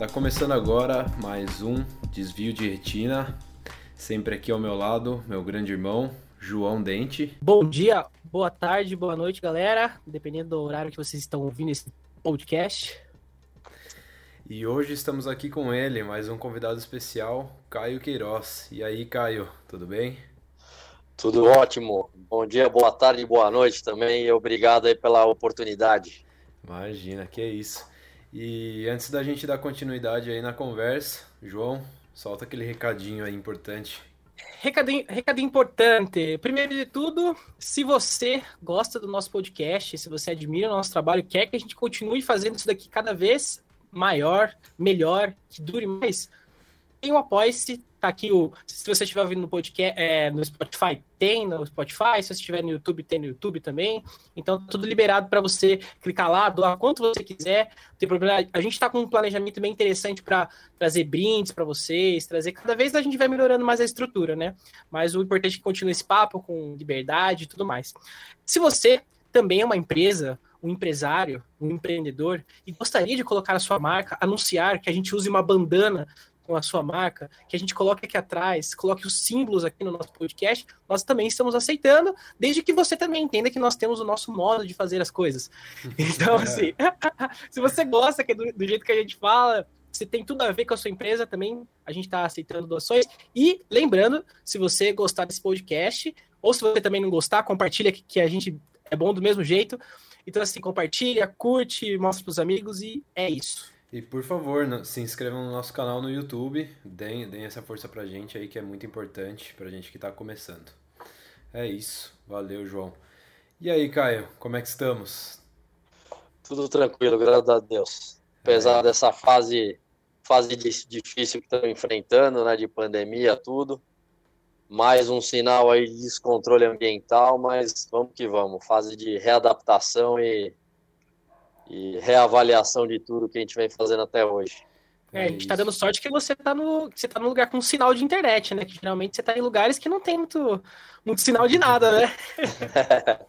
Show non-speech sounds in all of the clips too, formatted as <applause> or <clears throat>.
Tá começando agora mais um desvio de retina. Sempre aqui ao meu lado, meu grande irmão, João Dente. Bom dia, boa tarde, boa noite, galera. Dependendo do horário que vocês estão ouvindo esse podcast. E hoje estamos aqui com ele, mais um convidado especial, Caio Queiroz. E aí, Caio, tudo bem? Tudo ótimo. Bom dia, boa tarde, boa noite também. E obrigado aí pela oportunidade. Imagina, que é isso. E antes da gente dar continuidade aí na conversa, João, solta aquele recadinho aí importante. Recadinho, recadinho importante. Primeiro de tudo, se você gosta do nosso podcast, se você admira o nosso trabalho, quer que a gente continue fazendo isso daqui cada vez maior, melhor, que dure mais, tem o Apoia-se, tá aqui o. Se você estiver ouvindo no podcast, é, no Spotify, tem no Spotify. Se você estiver no YouTube, tem no YouTube também. Então, tá tudo liberado para você clicar lá, doar quanto você quiser. Não tem problema. A gente está com um planejamento bem interessante para trazer brindes para vocês, trazer. Cada vez a gente vai melhorando mais a estrutura, né? Mas o importante é que continue esse papo com liberdade e tudo mais. Se você também é uma empresa, um empresário, um empreendedor e gostaria de colocar a sua marca, anunciar que a gente use uma bandana com a sua marca, que a gente coloque aqui atrás, coloque os símbolos aqui no nosso podcast, nós também estamos aceitando, desde que você também entenda que nós temos o nosso modo de fazer as coisas. Então, assim, <laughs> se você gosta do, do jeito que a gente fala, se tem tudo a ver com a sua empresa também, a gente está aceitando doações. E lembrando, se você gostar desse podcast, ou se você também não gostar, compartilha que, que a gente é bom do mesmo jeito. Então, assim, compartilha, curte, mostra para os amigos e é isso. E por favor, se inscrevam no nosso canal no YouTube, deem, deem essa força pra gente aí que é muito importante pra gente que tá começando. É isso, valeu João. E aí, Caio, como é que estamos? Tudo tranquilo, graças a Deus. Apesar é. dessa fase, fase difícil que estamos enfrentando, né, de pandemia, tudo. Mais um sinal aí de descontrole ambiental, mas vamos que vamos. Fase de readaptação e e reavaliação de tudo que a gente vem fazendo até hoje. É, a gente está dando sorte que você está no, você tá no lugar com sinal de internet, né? Que geralmente você está em lugares que não tem muito, muito sinal de nada, né? <laughs>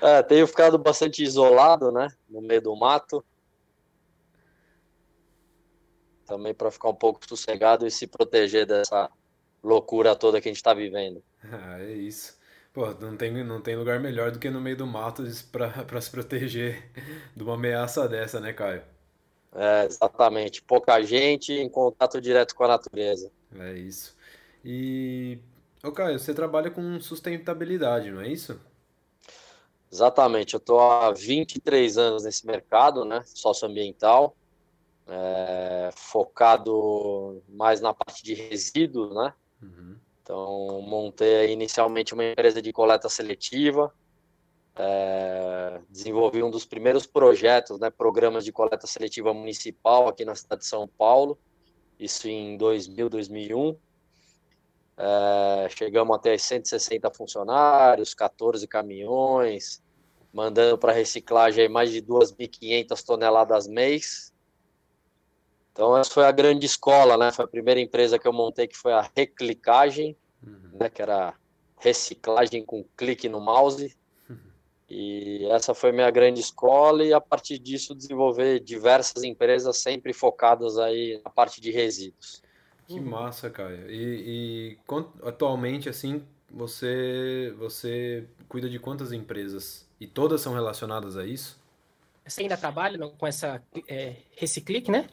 é, tenho ficado bastante isolado, né? No meio do mato. Também para ficar um pouco sossegado e se proteger dessa loucura toda que a gente está vivendo. <laughs> Ah, é isso. Pô, não tem, não tem lugar melhor do que no meio do mato para <laughs> se proteger de uma ameaça dessa, né, Caio? É, exatamente. Pouca gente em contato direto com a natureza. É isso. E, ô Caio, você trabalha com sustentabilidade, não é isso? Exatamente. Eu estou há 23 anos nesse mercado, né, socioambiental, é, focado mais na parte de resíduos, né? Uhum. Então, montei inicialmente uma empresa de coleta seletiva, é, desenvolvi um dos primeiros projetos, né, programas de coleta seletiva municipal aqui na cidade de São Paulo, isso em 2000, 2001. É, chegamos até 160 funcionários, 14 caminhões, mandando para reciclagem mais de 2.500 toneladas mês, então, essa foi a grande escola, né? Foi a primeira empresa que eu montei, que foi a Reclicagem, uhum. né? Que era reciclagem com clique no mouse. Uhum. E essa foi minha grande escola e a partir disso desenvolver diversas empresas sempre focadas aí na parte de resíduos. Que massa, Caio. E, e atualmente, assim, você, você cuida de quantas empresas? E todas são relacionadas a isso? Você ainda trabalha com essa é, Reciclique, né?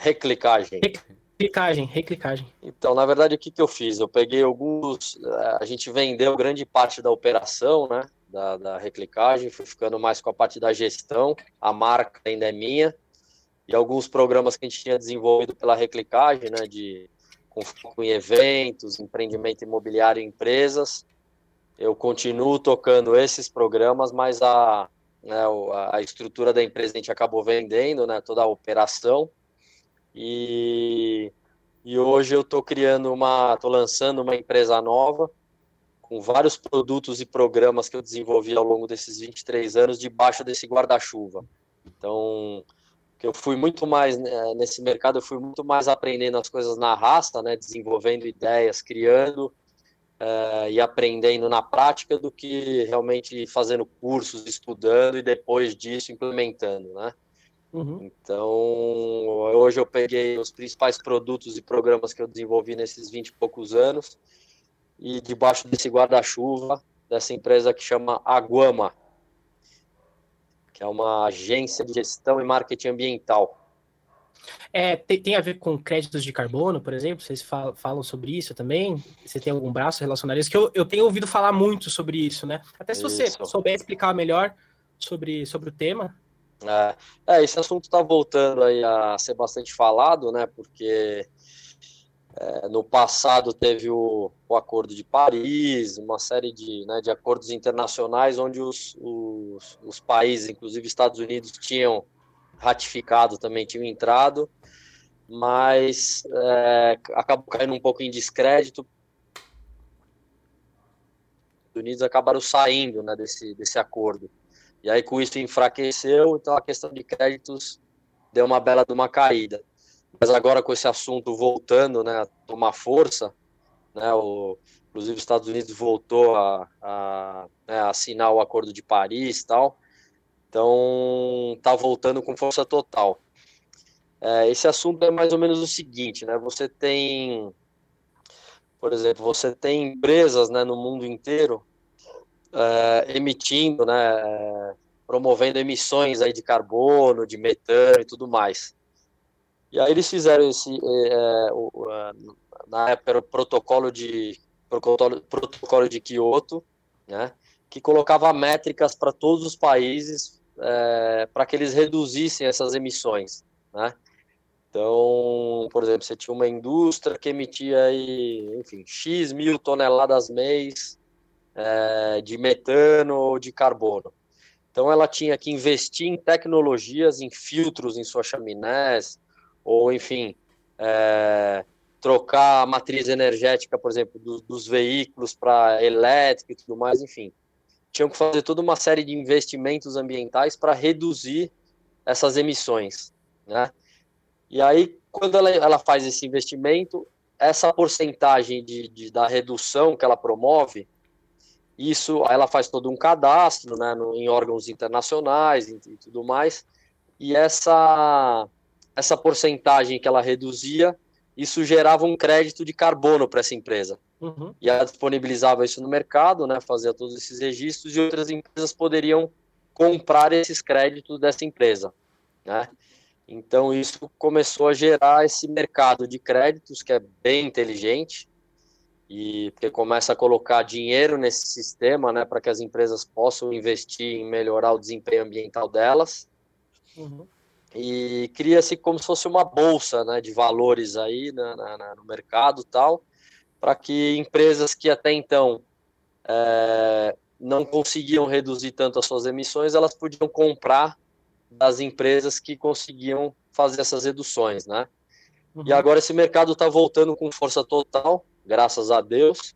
Reclicagem. Reclicagem, reclicagem. Então, na verdade, o que, que eu fiz? Eu peguei alguns. Eh, a gente vendeu grande parte da operação, né? Da, da reclicagem, fui ficando mais com a parte da gestão, a marca ainda é minha, e alguns programas que a gente tinha desenvolvido pela reclicagem, né? De, com foco em eventos, empreendimento imobiliário e empresas. Eu continuo tocando esses programas, mas a, né, a estrutura da empresa a gente acabou vendendo, né? Toda a operação e, e hoje eu estou criando uma, estou lançando uma empresa nova com vários produtos e programas que eu desenvolvi ao longo desses 23 anos debaixo desse guarda-chuva. Então, eu fui muito mais né, nesse mercado, eu fui muito mais aprendendo as coisas na raça, né, desenvolvendo ideias, criando uh, e aprendendo na prática do que realmente fazendo cursos, estudando e depois disso implementando, né? Uhum. Então, hoje eu peguei os principais produtos e programas que eu desenvolvi nesses 20 e poucos anos e debaixo desse guarda-chuva dessa empresa que chama Aguama, que é uma agência de gestão e marketing ambiental. É, tem, tem, a ver com créditos de carbono, por exemplo? Vocês falam, falam sobre isso também? Você tem algum braço relacionado a isso? Que eu, eu tenho ouvido falar muito sobre isso, né? Até se você isso. souber explicar melhor sobre, sobre o tema. É, é esse assunto está voltando aí a ser bastante falado, né? Porque é, no passado teve o, o, Acordo de Paris, uma série de, né, de acordos internacionais onde os, os, os, países, inclusive Estados Unidos, tinham ratificado também, tinham entrado, mas é, acabou caindo um pouco em descrédito. Os Unidos acabaram saindo né, desse, desse acordo. E aí com isso enfraqueceu, então a questão de créditos deu uma bela de uma caída. Mas agora com esse assunto voltando, né, a tomar força, né, o, inclusive os Estados Unidos voltou a, a, né, a assinar o Acordo de Paris e tal, então está voltando com força total. É, esse assunto é mais ou menos o seguinte, né, você tem, por exemplo, você tem empresas né, no mundo inteiro é, emitindo, né, é, promovendo emissões aí de carbono, de metano e tudo mais. E aí eles fizeram esse, é o, na época era o protocolo de protocolo, protocolo de Kyoto, né, que colocava métricas para todos os países para que eles reduzissem essas emissões, né. Então, por exemplo, você tinha uma indústria que emitia aí, enfim, X mil toneladas mês é, de metano ou de carbono. Então ela tinha que investir em tecnologias, em filtros em suas chaminés, ou enfim, é, trocar a matriz energética, por exemplo, do, dos veículos para elétrico e tudo mais, enfim. Tinham que fazer toda uma série de investimentos ambientais para reduzir essas emissões, né? E aí, quando ela, ela faz esse investimento, essa porcentagem de, de, da redução que ela promove, isso, ela faz todo um cadastro, né, no, em órgãos internacionais e, e tudo mais, e essa essa porcentagem que ela reduzia, isso gerava um crédito de carbono para essa empresa. Uhum. E ela disponibilizava isso no mercado, né, fazia todos esses registros e outras empresas poderiam comprar esses créditos dessa empresa, né? Então isso começou a gerar esse mercado de créditos que é bem inteligente, e porque começa a colocar dinheiro nesse sistema, né, para que as empresas possam investir em melhorar o desempenho ambiental delas. Uhum. E cria-se como se fosse uma bolsa, né, de valores aí na, na, no mercado tal, para que empresas que até então é, não conseguiam reduzir tanto as suas emissões, elas podiam comprar das empresas que conseguiam fazer essas reduções, né? Uhum. E agora esse mercado está voltando com força total graças a Deus.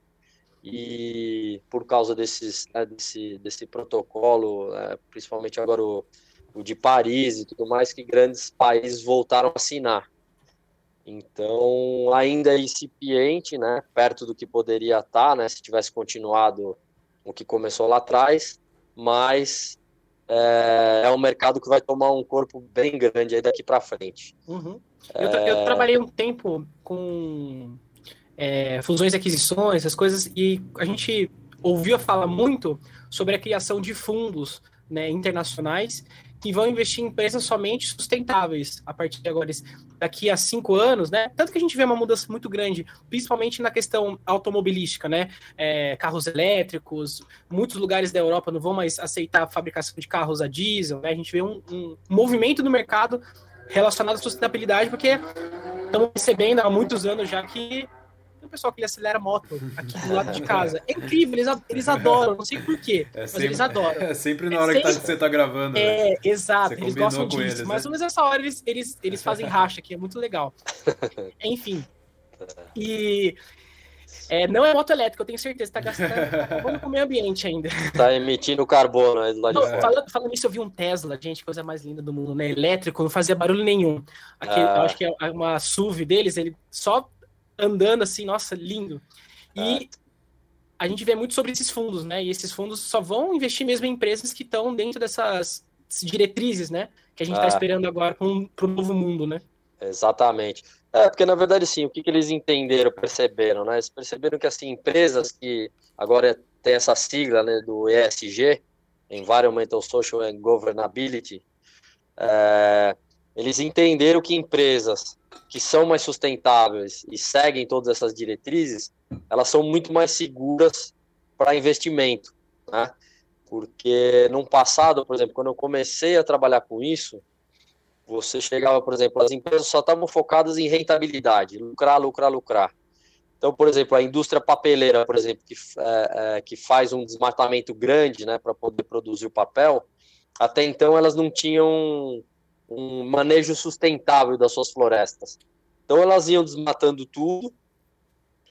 E por causa desses, né, desse, desse protocolo, é, principalmente agora o, o de Paris e tudo mais, que grandes países voltaram a assinar. Então, ainda é incipiente, né, perto do que poderia estar, né, se tivesse continuado o que começou lá atrás, mas é, é um mercado que vai tomar um corpo bem grande daqui para frente. Uhum. Eu, tra eu, trabalhei um tempo com é, fusões e aquisições, essas coisas, e a gente ouviu falar muito sobre a criação de fundos né, internacionais que vão investir em empresas somente sustentáveis a partir de agora, daqui a cinco anos, né? Tanto que a gente vê uma mudança muito grande, principalmente na questão automobilística, né? É, carros elétricos, muitos lugares da Europa não vão mais aceitar a fabricação de carros a diesel, né? A gente vê um, um movimento no mercado relacionado à sustentabilidade, porque estamos recebendo há muitos anos já que pessoal que acelera moto aqui do lado de <laughs> casa. É incrível, eles, eles adoram, não sei porquê, é mas sempre, eles adoram. <laughs> É sempre na hora é sempre, que, tá, você tá gravando. É, né? exato, eles gostam disso. Eles, mais né? menos nessa hora eles, eles, eles fazem racha, que é muito legal. <laughs> Enfim. E. É, não é moto elétrica, eu tenho certeza, tá gastando. Vamos com o meio ambiente ainda. Tá emitindo carbono aí do lado não, de fora. Falando, falando nisso, eu vi um Tesla, gente, coisa mais linda do mundo, né? Elétrico, não fazia barulho nenhum. Aqui, ah. Eu acho que é uma SUV deles, ele só andando assim, nossa, lindo. E a gente vê muito sobre esses fundos, né? E esses fundos só vão investir mesmo em empresas que estão dentro dessas diretrizes, né? que a gente está é. esperando agora para o novo mundo, né? Exatamente. É, porque na verdade, sim, o que, que eles entenderam, perceberam, né? Eles perceberam que, assim, empresas que agora tem essa sigla, né, do ESG, Environmental, Social and Governability, é, eles entenderam que empresas que são mais sustentáveis e seguem todas essas diretrizes, elas são muito mais seguras para investimento, né? Porque no passado, por exemplo, quando eu comecei a trabalhar com isso, você chegava, por exemplo, as empresas só estavam focadas em rentabilidade, lucrar, lucrar, lucrar. Então, por exemplo, a indústria papeleira, por exemplo, que, é, é, que faz um desmatamento grande né, para poder produzir o papel, até então elas não tinham um manejo sustentável das suas florestas. Então elas iam desmatando tudo,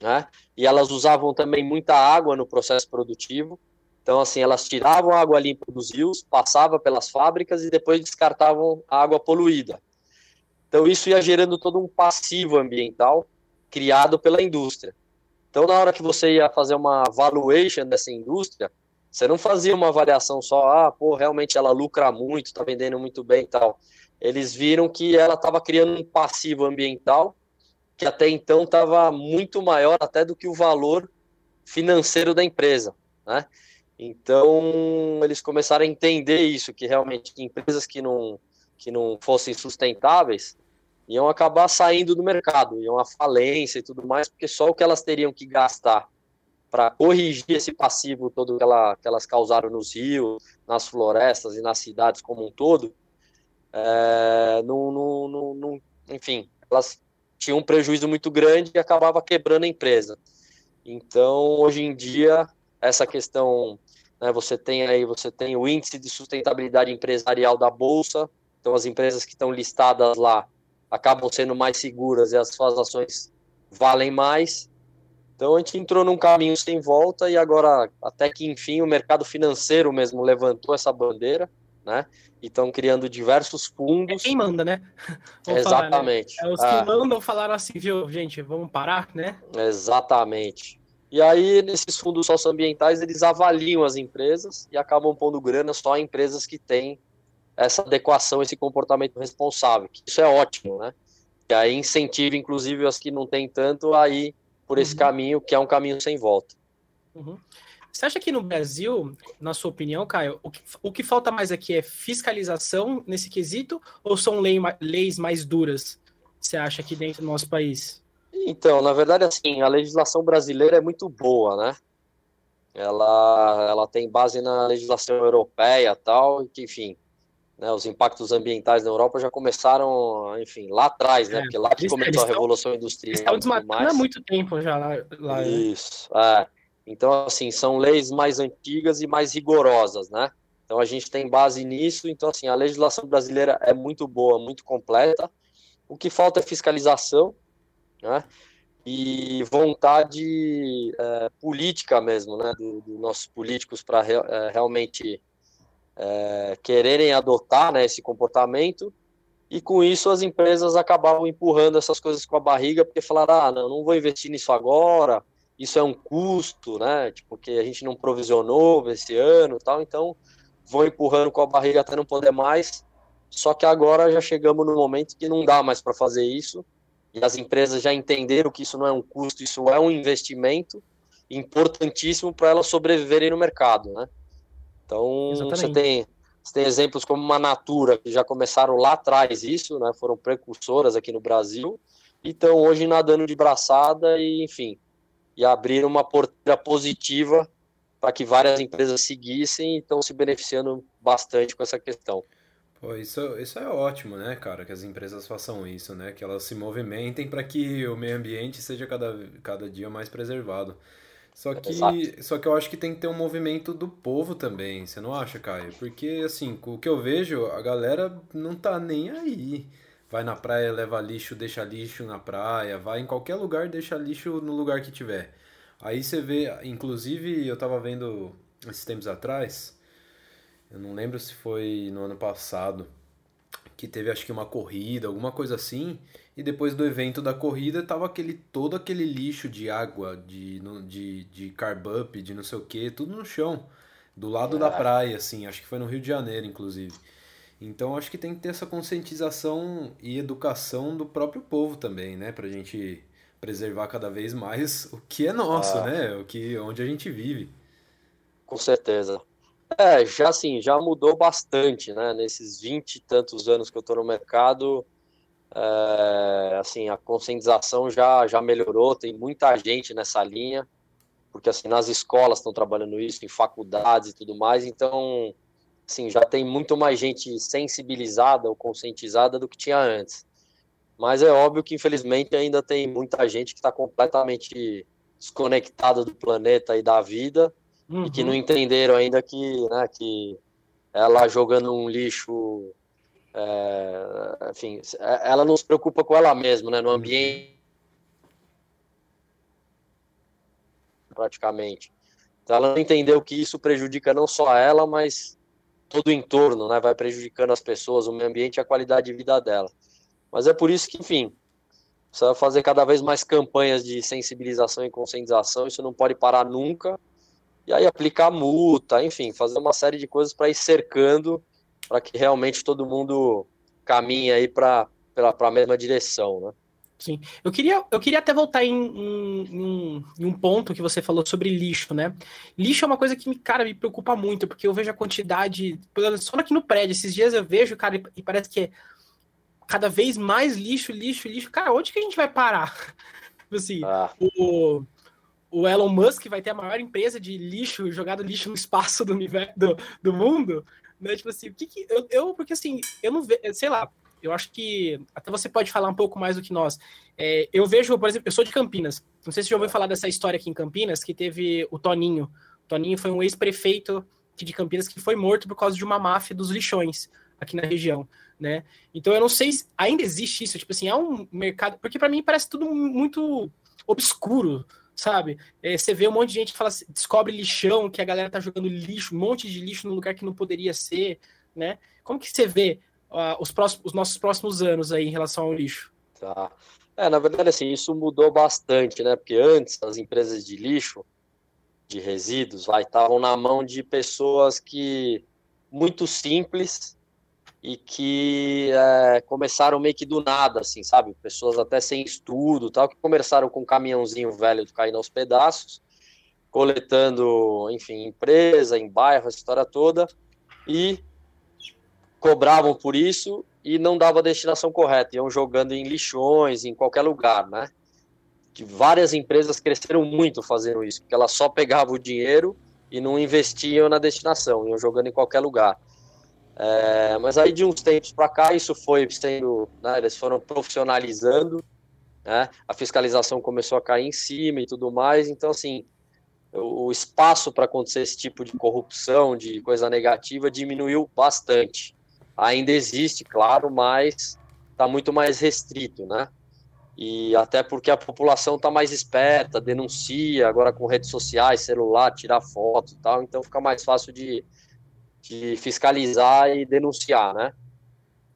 né? E elas usavam também muita água no processo produtivo. Então assim, elas tiravam a água limpa dos rios, passavam pelas fábricas e depois descartavam a água poluída. Então isso ia gerando todo um passivo ambiental criado pela indústria. Então na hora que você ia fazer uma valuation dessa indústria, você não fazia uma avaliação só, ah, pô, realmente ela lucra muito, está vendendo muito bem e tal eles viram que ela estava criando um passivo ambiental que até então estava muito maior até do que o valor financeiro da empresa, né? Então eles começaram a entender isso, que realmente empresas que não que não fossem sustentáveis iam acabar saindo do mercado, iam à falência e tudo mais, porque só o que elas teriam que gastar para corrigir esse passivo todo que, ela, que elas causaram nos rios, nas florestas e nas cidades como um todo, é, enfim, elas tinham um prejuízo muito grande e acabava quebrando a empresa. Então, hoje em dia, essa questão, né, você tem aí, você tem o índice de sustentabilidade empresarial da bolsa, então as empresas que estão listadas lá acabam sendo mais seguras e as suas ações valem mais. Então a gente entrou num caminho sem volta e agora até que enfim o mercado financeiro mesmo levantou essa bandeira né? E estão criando diversos fundos. É quem manda, né? <laughs> Exatamente. Falar, né? É, os que é. mandam falaram assim, viu, gente, vamos parar, né? Exatamente. E aí, nesses fundos socioambientais, eles avaliam as empresas e acabam pondo grana só em empresas que têm essa adequação, esse comportamento responsável. Isso é ótimo, né? E aí incentiva, inclusive, as que não têm tanto a ir por esse uhum. caminho, que é um caminho sem volta. Uhum. Você acha que no Brasil, na sua opinião, Caio, o que, o que falta mais aqui é fiscalização nesse quesito ou são lei, leis mais duras, você acha, aqui dentro do nosso país? Então, na verdade, assim, a legislação brasileira é muito boa, né? Ela, ela tem base na legislação europeia tal, e que, enfim, né, os impactos ambientais na Europa já começaram, enfim, lá atrás, né? É, porque lá que começou a Revolução Industrial. Eles estão desmatando há muito tempo já lá. lá né? Isso, é. Então, assim, são leis mais antigas e mais rigorosas, né? Então, a gente tem base nisso. Então, assim, a legislação brasileira é muito boa, muito completa. O que falta é fiscalização, né? E vontade é, política mesmo, né? Dos do nossos políticos para re, é, realmente é, quererem adotar né, esse comportamento. E com isso, as empresas acabavam empurrando essas coisas com a barriga, porque falaram: ah, não, não vou investir nisso agora isso é um custo, né? Tipo, que a gente não provisionou esse ano tal, então vão empurrando com a barriga até não poder mais. Só que agora já chegamos no momento que não dá mais para fazer isso, e as empresas já entenderam que isso não é um custo, isso é um investimento importantíssimo para elas sobreviverem no mercado, né? Então, você tem, você tem exemplos como uma Natura, que já começaram lá atrás isso, né? Foram precursoras aqui no Brasil, e estão hoje nadando de braçada e, enfim, e abrir uma porteira positiva para que várias empresas seguissem e estão se beneficiando bastante com essa questão. Pô, isso, isso é ótimo, né, cara, que as empresas façam isso, né, que elas se movimentem para que o meio ambiente seja cada, cada dia mais preservado. Só que, só que eu acho que tem que ter um movimento do povo também, você não acha, Caio? Porque, assim, o que eu vejo, a galera não tá nem aí vai na praia, leva lixo, deixa lixo na praia, vai em qualquer lugar, deixa lixo no lugar que tiver. Aí você vê, inclusive eu tava vendo esses tempos atrás, eu não lembro se foi no ano passado, que teve acho que uma corrida, alguma coisa assim, e depois do evento da corrida tava aquele todo aquele lixo de água, de, de, de de não sei o que, tudo no chão, do lado da praia, assim, acho que foi no Rio de Janeiro, inclusive. Então acho que tem que ter essa conscientização e educação do próprio povo também, né? Pra gente preservar cada vez mais o que é nosso, ah. né? O que, onde a gente vive. Com certeza. É, já assim, já mudou bastante, né? Nesses 20 e tantos anos que eu tô no mercado, é, assim, a conscientização já, já melhorou, tem muita gente nessa linha, porque assim, nas escolas estão trabalhando isso, em faculdades e tudo mais, então, assim, já tem muito mais gente sensibilizada ou conscientizada do que tinha antes. Mas é óbvio que, infelizmente, ainda tem muita gente que está completamente desconectada do planeta e da vida uhum. e que não uhum. entenderam ainda que, né, que ela jogando um lixo, é, enfim, ela não se preocupa com ela mesma, né, no uhum. ambiente praticamente. Então ela não entendeu que isso prejudica não só ela, mas todo o entorno, né, vai prejudicando as pessoas, o meio ambiente e a qualidade de vida dela. Mas é por isso que, enfim, precisa fazer cada vez mais campanhas de sensibilização e conscientização, isso não pode parar nunca. E aí aplicar multa, enfim, fazer uma série de coisas para ir cercando, para que realmente todo mundo caminhe aí para a mesma direção, né? Sim. Eu queria, eu queria até voltar em, em, em, um ponto que você falou sobre lixo, né? Lixo é uma coisa que, me, cara, me preocupa muito, porque eu vejo a quantidade. Só aqui no prédio, esses dias eu vejo, cara, e parece que é cada vez mais lixo, lixo, lixo. Cara, onde que a gente vai parar? <laughs> Tipo assim, ah. o, o Elon Musk vai ter a maior empresa de lixo, jogado lixo no espaço do universo do, do mundo, né? Tipo assim, o que, que eu, eu, porque assim, eu não vejo, sei lá, eu acho que até você pode falar um pouco mais do que nós. É, eu vejo, por exemplo, eu sou de Campinas. Não sei se já ouviu falar dessa história aqui em Campinas, que teve o Toninho. O Toninho foi um ex-prefeito de Campinas que foi morto por causa de uma máfia dos lixões aqui na região né? Então eu não sei se ainda existe isso, tipo assim, é um mercado, porque para mim parece tudo muito obscuro, sabe? É, você vê um monte de gente fala, descobre lixão, que a galera tá jogando lixo, um monte de lixo no lugar que não poderia ser, né? Como que você vê os, próximos, os nossos próximos anos aí em relação ao lixo? Tá. É, na verdade, assim, isso mudou bastante, né? Porque antes as empresas de lixo, de resíduos, lá estavam na mão de pessoas que muito simples, e que é, começaram meio que do nada, assim, sabe? Pessoas até sem estudo, tal, que começaram com um caminhãozinho velho caindo aos pedaços, coletando, enfim, empresa, em bairro, a história toda, e cobravam por isso e não dava a destinação correta, iam jogando em lixões, em qualquer lugar, né? Que várias empresas cresceram muito fazendo isso, porque elas só pegavam o dinheiro e não investiam na destinação, iam jogando em qualquer lugar. É, mas aí de uns tempos para cá isso foi sendo, né, eles foram profissionalizando, né, a fiscalização começou a cair em cima e tudo mais, então assim, o, espaço para acontecer esse tipo de corrupção, de coisa negativa, diminuiu bastante. Ainda existe, claro, mas está muito mais restrito, né? E até porque a população está mais esperta, denuncia agora com redes sociais, celular, tirar foto e tal, então fica mais fácil de, de fiscalizar e denunciar, né?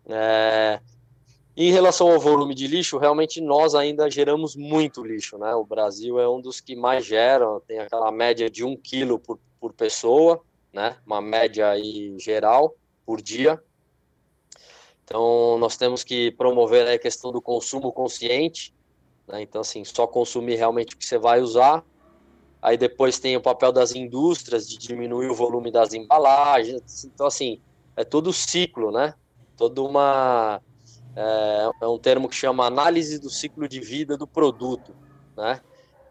É, em relação ao volume de lixo, realmente nós ainda geramos muito lixo, né? O Brasil é um dos que mais geram, tem aquela média de um quilo por, por pessoa, né? Uma média aí geral por dia. Então, nós temos que promover a questão do consumo consciente, né? Então, assim, só consumir realmente o que você vai usar Aí depois tem o papel das indústrias de diminuir o volume das embalagens. Então, assim, é todo o ciclo, né? Toda uma. É, é um termo que chama análise do ciclo de vida do produto, né?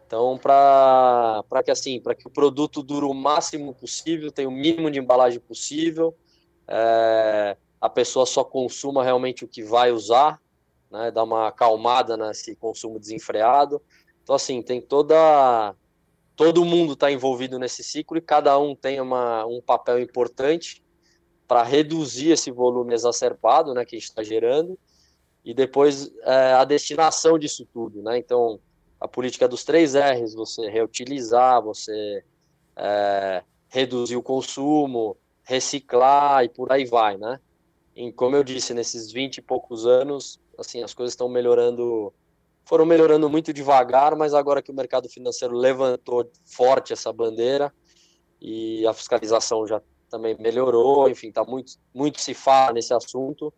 Então, para que assim, para que o produto dure o máximo possível, tenha o mínimo de embalagem possível, é, a pessoa só consuma realmente o que vai usar, né? Uma acalmada nesse consumo desenfreado. Então, assim, tem toda todo mundo está envolvido nesse ciclo e cada um tem uma, um papel importante para reduzir esse volume exacerbado né, que a gente está gerando e depois é, a destinação disso tudo. Né? Então, a política dos três R's, você reutilizar, você é, reduzir o consumo, reciclar e por aí vai. Né? Como eu disse, nesses 20 e poucos anos, assim, as coisas estão melhorando foram melhorando muito devagar, mas agora que o mercado financeiro levantou forte essa bandeira e a fiscalização já também melhorou, enfim, tá muito, muito se fala nesse assunto.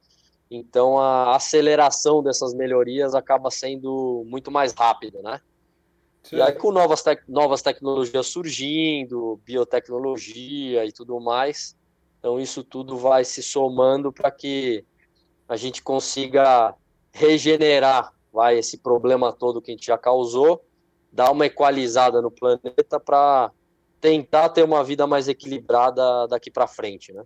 Então a aceleração dessas melhorias acaba sendo muito mais rápida, né? Sim. E aí com novas, tec novas tecnologias surgindo, biotecnologia e tudo mais, então isso tudo vai se somando para que a gente consiga regenerar vai esse problema todo que a gente já causou, dar uma equalizada no planeta para tentar ter uma vida mais equilibrada daqui para frente, né?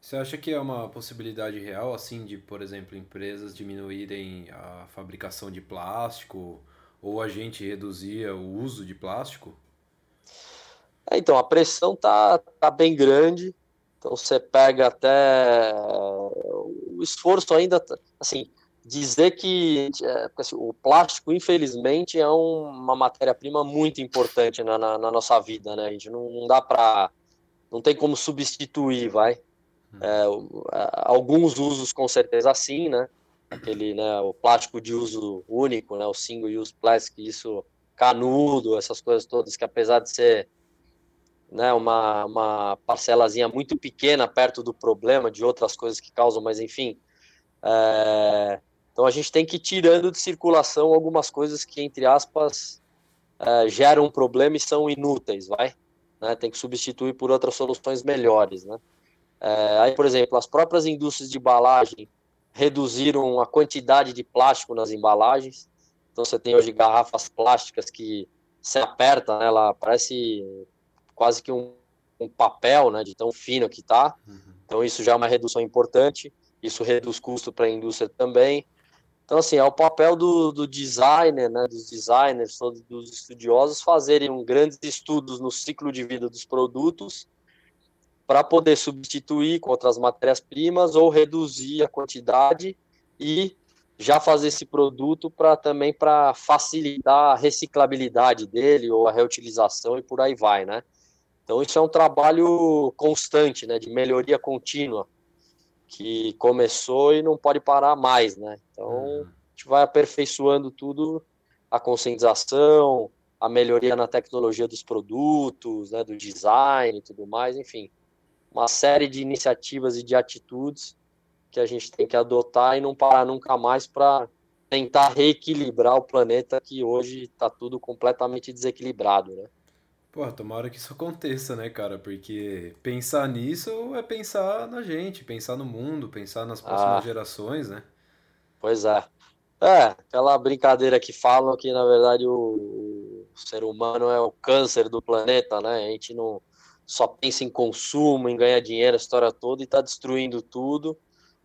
Você acha que é uma possibilidade real, assim, de, por exemplo, empresas diminuírem a fabricação de plástico ou a gente reduzir o uso de plástico? É, então, a pressão tá, tá bem grande. Então, você pega até o esforço ainda, assim, dizer que é, assim, o plástico, infelizmente, é um, uma matéria-prima muito importante na, na, na, nossa vida, né? A gente não, não dá para, não tem como substituir, vai. Hum. É, alguns usos com certeza sim, né? Aquele, né, o plástico de uso único, né, o single use plastic, isso canudo, essas coisas todas que apesar de ser né, uma, uma parcelazinha muito pequena perto do problema de outras coisas que causam, mas enfim, é, então a gente tem que ir tirando de circulação algumas coisas que entre aspas é, geram um problema e são inúteis, vai, né, tem que substituir por outras soluções melhores, né. É, aí, por exemplo, as próprias indústrias de embalagem reduziram a quantidade de plástico nas embalagens. Então, você tem hoje garrafas plásticas que se aperta, né, ela parece quase que um, um papel, né, de tão fino que está. Uhum. Então, isso já é uma redução importante. Isso reduz custo para a indústria também. Então, assim, é o papel do, do designer, né, dos designers, dos estudiosos, fazerem um grandes estudos no ciclo de vida dos produtos para poder substituir com outras matérias-primas ou reduzir a quantidade e já fazer esse produto para também para facilitar a reciclabilidade dele ou a reutilização e por aí vai, né? Então isso é um trabalho constante, né, de melhoria contínua que começou e não pode parar mais, né? Então uhum. a gente vai aperfeiçoando tudo, a conscientização, a melhoria na tecnologia dos produtos, né, do design e tudo mais, enfim uma série de iniciativas e de atitudes que a gente tem que adotar e não parar nunca mais para tentar reequilibrar o planeta que hoje está tudo completamente desequilibrado, né? Pô, tomara que isso aconteça, né, cara? Porque pensar nisso é pensar na gente, pensar no mundo, pensar nas próximas ah, gerações, né? Pois é. É, aquela brincadeira que falam que, na verdade, o, o ser humano é o câncer do planeta, né? A gente não, só pensa em consumo, em ganhar dinheiro, a história toda, e está destruindo tudo.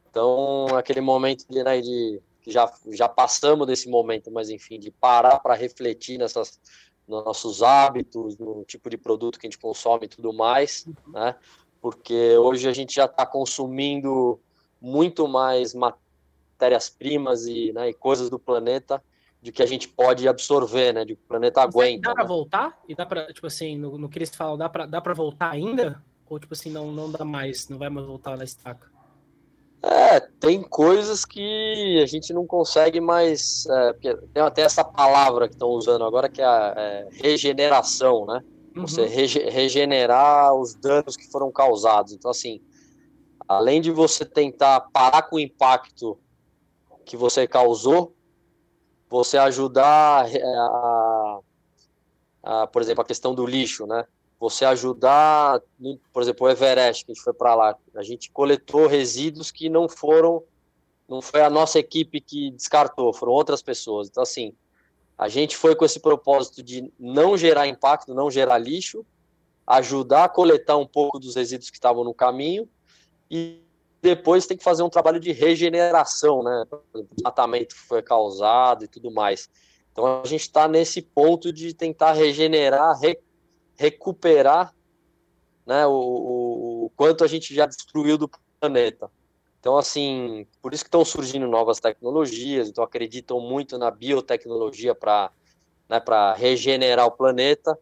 Então, aquele momento de, né, de já, já passamos desse momento, mas enfim, de parar para refletir nessas, nossos hábitos, no tipo de produto que a gente consome e tudo mais, né? Porque hoje a gente já está consumindo muito mais matérias-primas e, né, e coisas do planeta de que a gente pode absorver, né? De que o planeta aguenta. Dá para né? voltar? E dá para, tipo assim, no, no que eles falam, dá para dá voltar ainda? Ou tipo assim, não, não dá mais, não vai mais voltar na estaca? É, tem coisas que a gente não consegue mais. É, tem até essa palavra que estão usando agora que é a é, regeneração, né? Uhum. Você rege, regenerar os danos que foram causados. Então, assim, além de você tentar parar com o impacto que você causou, você ajudar eh, a, a, por exemplo, a questão do lixo, né? Você ajudar, por exemplo, o Everest, que a gente foi para lá, a gente coletou resíduos que não foram, não foi a nossa equipe que descartou, foram outras pessoas. Então, assim, a gente foi com esse propósito de não gerar impacto, não gerar lixo, ajudar a coletar um pouco dos resíduos que estavam no caminho e depois tem que fazer um trabalho de regeneração, né? O desmatamento foi causado e tudo mais. Então a gente está nesse ponto de tentar regenerar, re, recuperar né, o, o, quanto a gente já destruiu do planeta. Então, assim, por isso que estão surgindo novas tecnologias, então acreditam muito na biotecnologia para né, regenerar o planeta.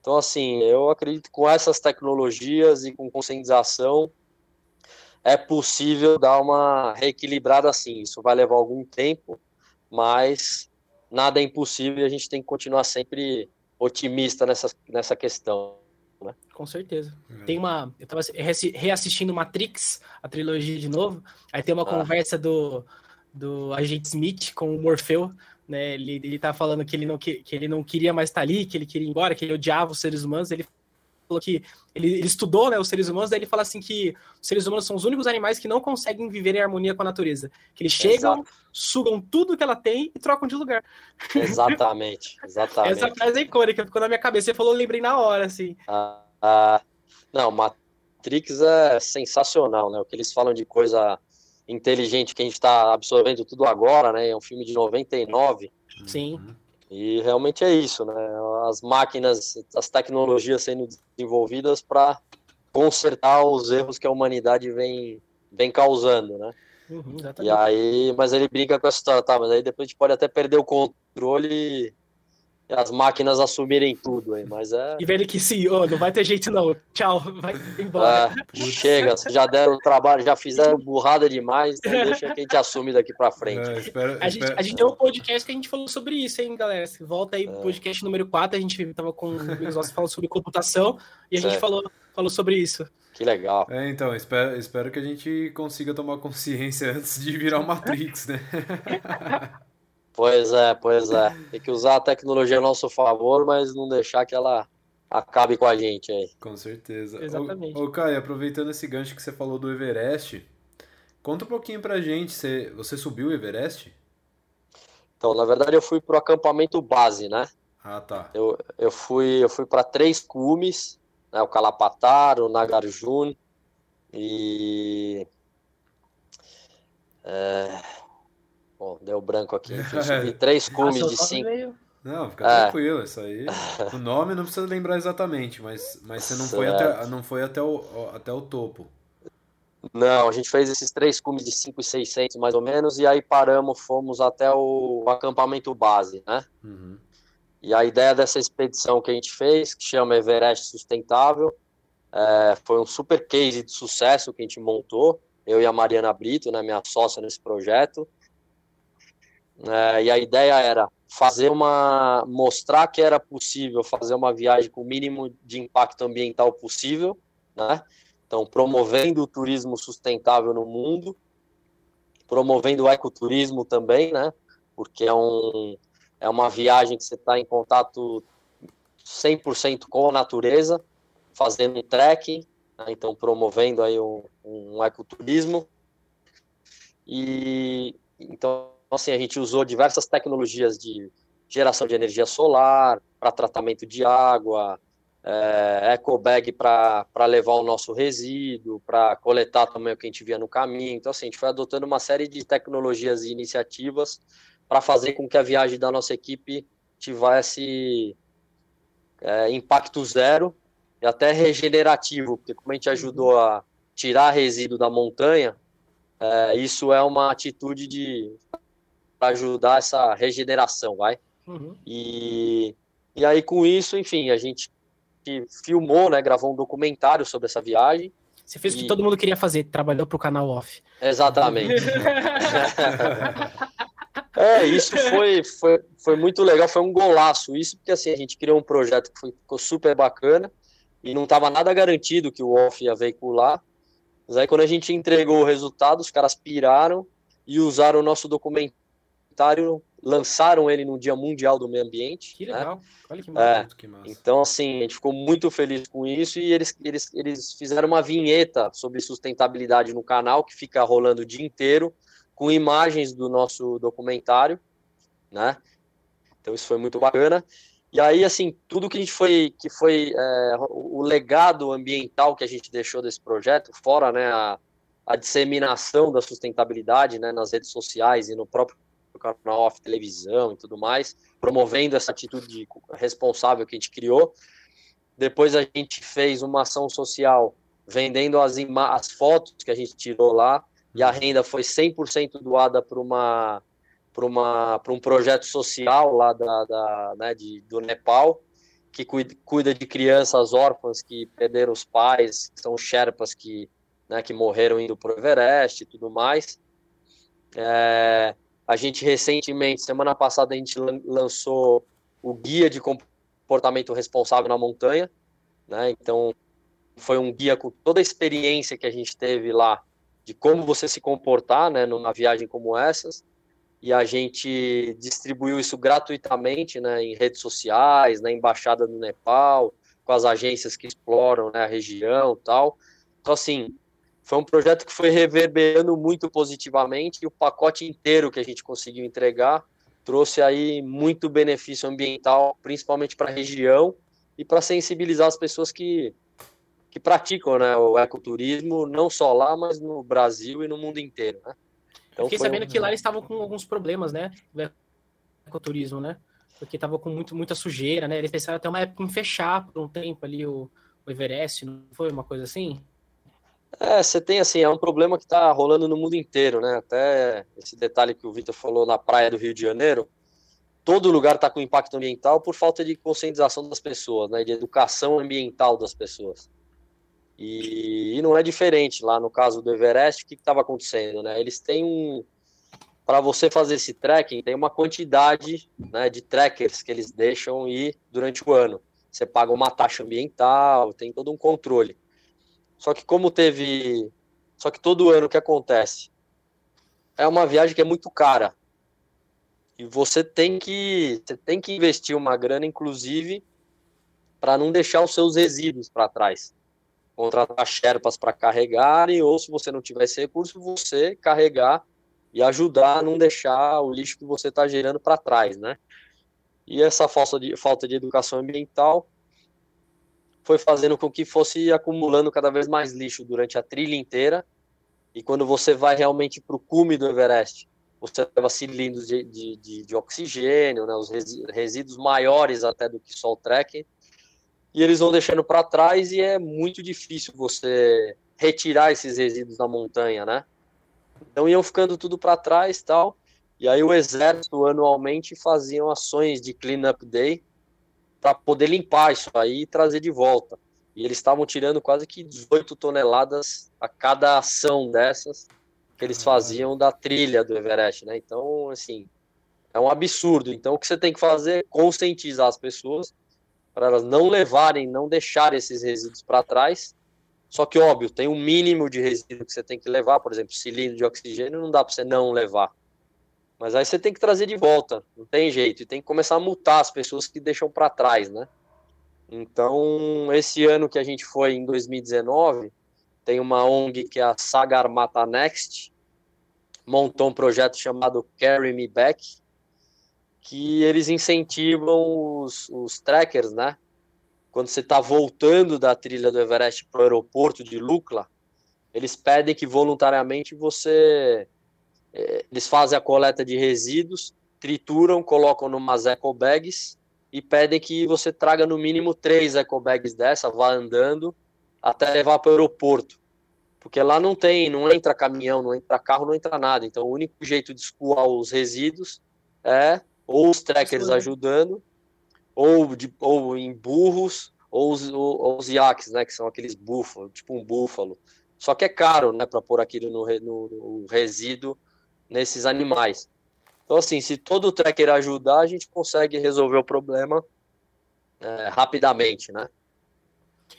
Então, assim, eu acredito que com essas tecnologias e com conscientização, é possível dar uma reequilibrada assim. Isso vai levar algum tempo, mas nada é impossível e a gente tem que continuar sempre otimista nessa, nessa questão. né? Com certeza. É. Tem uma. Eu tava reassistindo Matrix, a trilogia de novo. Aí tem uma ah. conversa do, do agente Smith com o Morfeu. Né? Ele, ele tá falando que ele, não, que, que ele não queria mais estar ali, que ele queria ir embora, que ele odiava os seres humanos. Ele falou que ele, ele, estudou né, os seres humanos, daí ele fala assim que os seres humanos são os únicos animais que não conseguem viver em harmonia com a natureza. Que eles chegam, Exato. sugam tudo que ela tem e trocam de lugar. Exatamente, <laughs> exatamente. Essa frase é icônica, ficou na minha cabeça. Você falou, eu lembrei na hora, assim. Ah, ah, não, Matrix é sensacional, né? O que eles falam de coisa inteligente que a gente está absorvendo tudo agora, né? É um filme de 99. Sim. E realmente é isso, né? As máquinas, as tecnologias sendo desenvolvidas para consertar os erros que a humanidade vem, vem causando, né? Uhum, e aí, mas ele brinca com essa história, tá? Mas aí depois a gente pode até perder o controle as máquinas assumirem tudo aí, mas é. E velho que sim, oh, não vai ter jeito não. Tchau, vai embora. É, chega, já deram trabalho, já fizeram burrada demais, então deixa que a gente assume daqui pra frente. É, espero, a, gente, a gente tem um podcast que a gente falou sobre isso, hein, galera? Volta aí pro é. podcast número 4, a gente tava com os nossos falando sobre computação e a gente falou, falou sobre isso. Que legal. É, então, espero, espero que a gente consiga tomar consciência <laughs> antes de virar o Matrix, né? <laughs> Pois é, pois é. Tem que usar a tecnologia a nosso favor, mas não deixar que ela acabe com a gente aí. Com certeza. Exatamente. Ô, ô Caio, aproveitando esse gancho que você falou do Everest, conta um pouquinho pra gente. Você, você subiu o Everest? Então, na verdade, eu fui pro acampamento base, né? Ah, tá. Eu, eu fui, eu fui para três cumes, né? O Calapatar, o Nagarjun e... É Bom, deu branco aqui. Subi <laughs> três cumes de cinco. Não, fica é. tranquilo, isso aí. <laughs> O nome não precisa lembrar exatamente, mas, mas você não foi, até, não foi até, o, até o topo. Não, a gente fez esses três cumes de 5,600 mais ou menos, e aí paramos, fomos até o acampamento base, né? Uhum. E a ideia dessa expedição que a gente fez, que chama Everest Sustentável, é, foi um super case de sucesso que a gente montou, eu e a Mariana Brito, né, minha sócia nesse projeto, é, e a ideia era fazer uma mostrar que era possível fazer uma viagem com o mínimo de impacto ambiental possível, né? Então, promovendo o turismo sustentável no mundo, promovendo o ecoturismo também, né? Porque é, um, é uma viagem que você está em contato 100% com a natureza, fazendo um trekking, né? então promovendo aí um, um ecoturismo. E então assim, a gente usou diversas tecnologias de geração de energia solar, para tratamento de água, é, ecobag para levar o nosso resíduo, para coletar também o que a gente via no caminho. Então, assim, a gente foi adotando uma série de tecnologias e iniciativas para fazer com que a viagem da nossa equipe tivesse é, impacto zero e até regenerativo, porque como a gente ajudou a tirar resíduo da montanha, é, isso é uma atitude de ajudar essa regeneração, vai. Uhum. E, e aí com isso, enfim, a gente filmou, né, gravou um documentário sobre essa viagem. Você fez o que todo mundo queria fazer, trabalhou para o canal off. Exatamente. <laughs> é, isso foi, foi, foi muito legal, foi um golaço isso, porque assim, a gente criou um projeto que foi, ficou super bacana e não estava nada garantido que o off ia veicular. Mas aí quando a gente entregou o resultado, os caras piraram e usaram o nosso documentário documentário, lançaram ele no Dia Mundial do Meio Ambiente. Que né? legal, né? olha que, é, que massa. Então, assim, a gente ficou muito feliz com isso e eles, eles, eles fizeram uma vinheta sobre sustentabilidade no canal, que fica rolando o dia inteiro, com imagens do nosso documentário, né? Então, isso foi muito bacana. E aí, assim, tudo que a gente foi, que foi é, o legado ambiental que a gente deixou desse projeto, fora, né, a, a disseminação da sustentabilidade, né, nas redes sociais e no próprio canal off televisão e tudo mais, promovendo essa atitude responsável que a gente criou. Depois a gente fez uma ação social vendendo as, as fotos que a gente tirou lá e a renda foi 100% doada para uma para uma para um projeto social lá da, da né, de, do Nepal que cuida, cuida de crianças órfãs que perderam os pais, são sherpas que né, que morreram indo para o Everest e tudo mais. É, a gente recentemente, semana passada, a gente lançou o guia de comportamento responsável na montanha, né? Então foi um guia com toda a experiência que a gente teve lá de como você se comportar, né, numa viagem como essas. E a gente distribuiu isso gratuitamente, né, em redes sociais, na embaixada do Nepal, com as agências que exploram né, a região, tal. Então assim, foi um projeto que foi reverberando muito positivamente e o pacote inteiro que a gente conseguiu entregar trouxe aí muito benefício ambiental, principalmente para a região e para sensibilizar as pessoas que, que praticam né, o ecoturismo, não só lá, mas no Brasil e no mundo inteiro. Né? Então, Fiquei sabendo um... que lá eles estavam com alguns problemas, né? Do ecoturismo, né? Porque estava com muito, muita sujeira, né? Eles pensaram até uma época em fechar por um tempo ali o, o Everest, não foi uma coisa assim? É, você tem assim, é um problema que está rolando no mundo inteiro, né? Até esse detalhe que o Vitor falou na praia do Rio de Janeiro, todo lugar está com impacto ambiental por falta de conscientização das pessoas, né? De educação ambiental das pessoas. E, e não é diferente lá no caso do Everest, o que estava acontecendo, né? Eles têm um, para você fazer esse trekking, tem uma quantidade né, de trackers que eles deixam ir durante o ano. Você paga uma taxa ambiental, tem todo um controle. Só que como teve. Só que todo ano o que acontece? É uma viagem que é muito cara. E você tem que. Você tem que investir uma grana, inclusive, para não deixar os seus resíduos para trás. Contratar Sherpas para carregarem, ou se você não tiver esse recurso, você carregar e ajudar a não deixar o lixo que você está gerando para trás, né? E essa falta de, falta de educação ambiental foi fazendo com que fosse acumulando cada vez mais lixo durante a trilha inteira. E quando você vai realmente para o cume do Everest, você leva cilindros de, de, de, de oxigênio, né, os resíduos maiores até do que só o trekking, e eles vão deixando para trás e é muito difícil você retirar esses resíduos da montanha, né? Então iam ficando tudo para trás tal. E aí o exército anualmente faziam ações de clean up day para poder limpar isso aí e trazer de volta. E eles estavam tirando quase que 18 toneladas a cada ação dessas que eles faziam da trilha do Everest, né? Então, assim, é um absurdo. Então, o que você tem que fazer é conscientizar as pessoas para elas não levarem, não deixarem esses resíduos para trás. Só que, óbvio, tem um mínimo de resíduo que você tem que levar, por exemplo, cilindro de oxigênio, não dá para você não levar. Mas aí você tem que trazer de volta, não tem jeito. E tem que começar a multar as pessoas que deixam para trás, né? Então, esse ano que a gente foi, em 2019, tem uma ONG que é a Sagar Mata Next, montou um projeto chamado Carry Me Back, que eles incentivam os, os trackers, né? Quando você está voltando da trilha do Everest para o aeroporto de Lukla, eles pedem que voluntariamente você eles fazem a coleta de resíduos, trituram, colocam numas eco bags e pedem que você traga no mínimo três eco bags dessa, vá andando até levar para o aeroporto. Porque lá não tem, não entra caminhão, não entra carro, não entra nada. Então o único jeito de escoar os resíduos é ou os trackers ajudando, ou, de, ou em burros, ou os, ou, ou os iaques, né, que são aqueles búfalos, tipo um búfalo. Só que é caro, né, para pôr aquilo no, no, no resíduo nesses animais. Então, assim, se todo o tracker ajudar, a gente consegue resolver o problema é, rapidamente, né?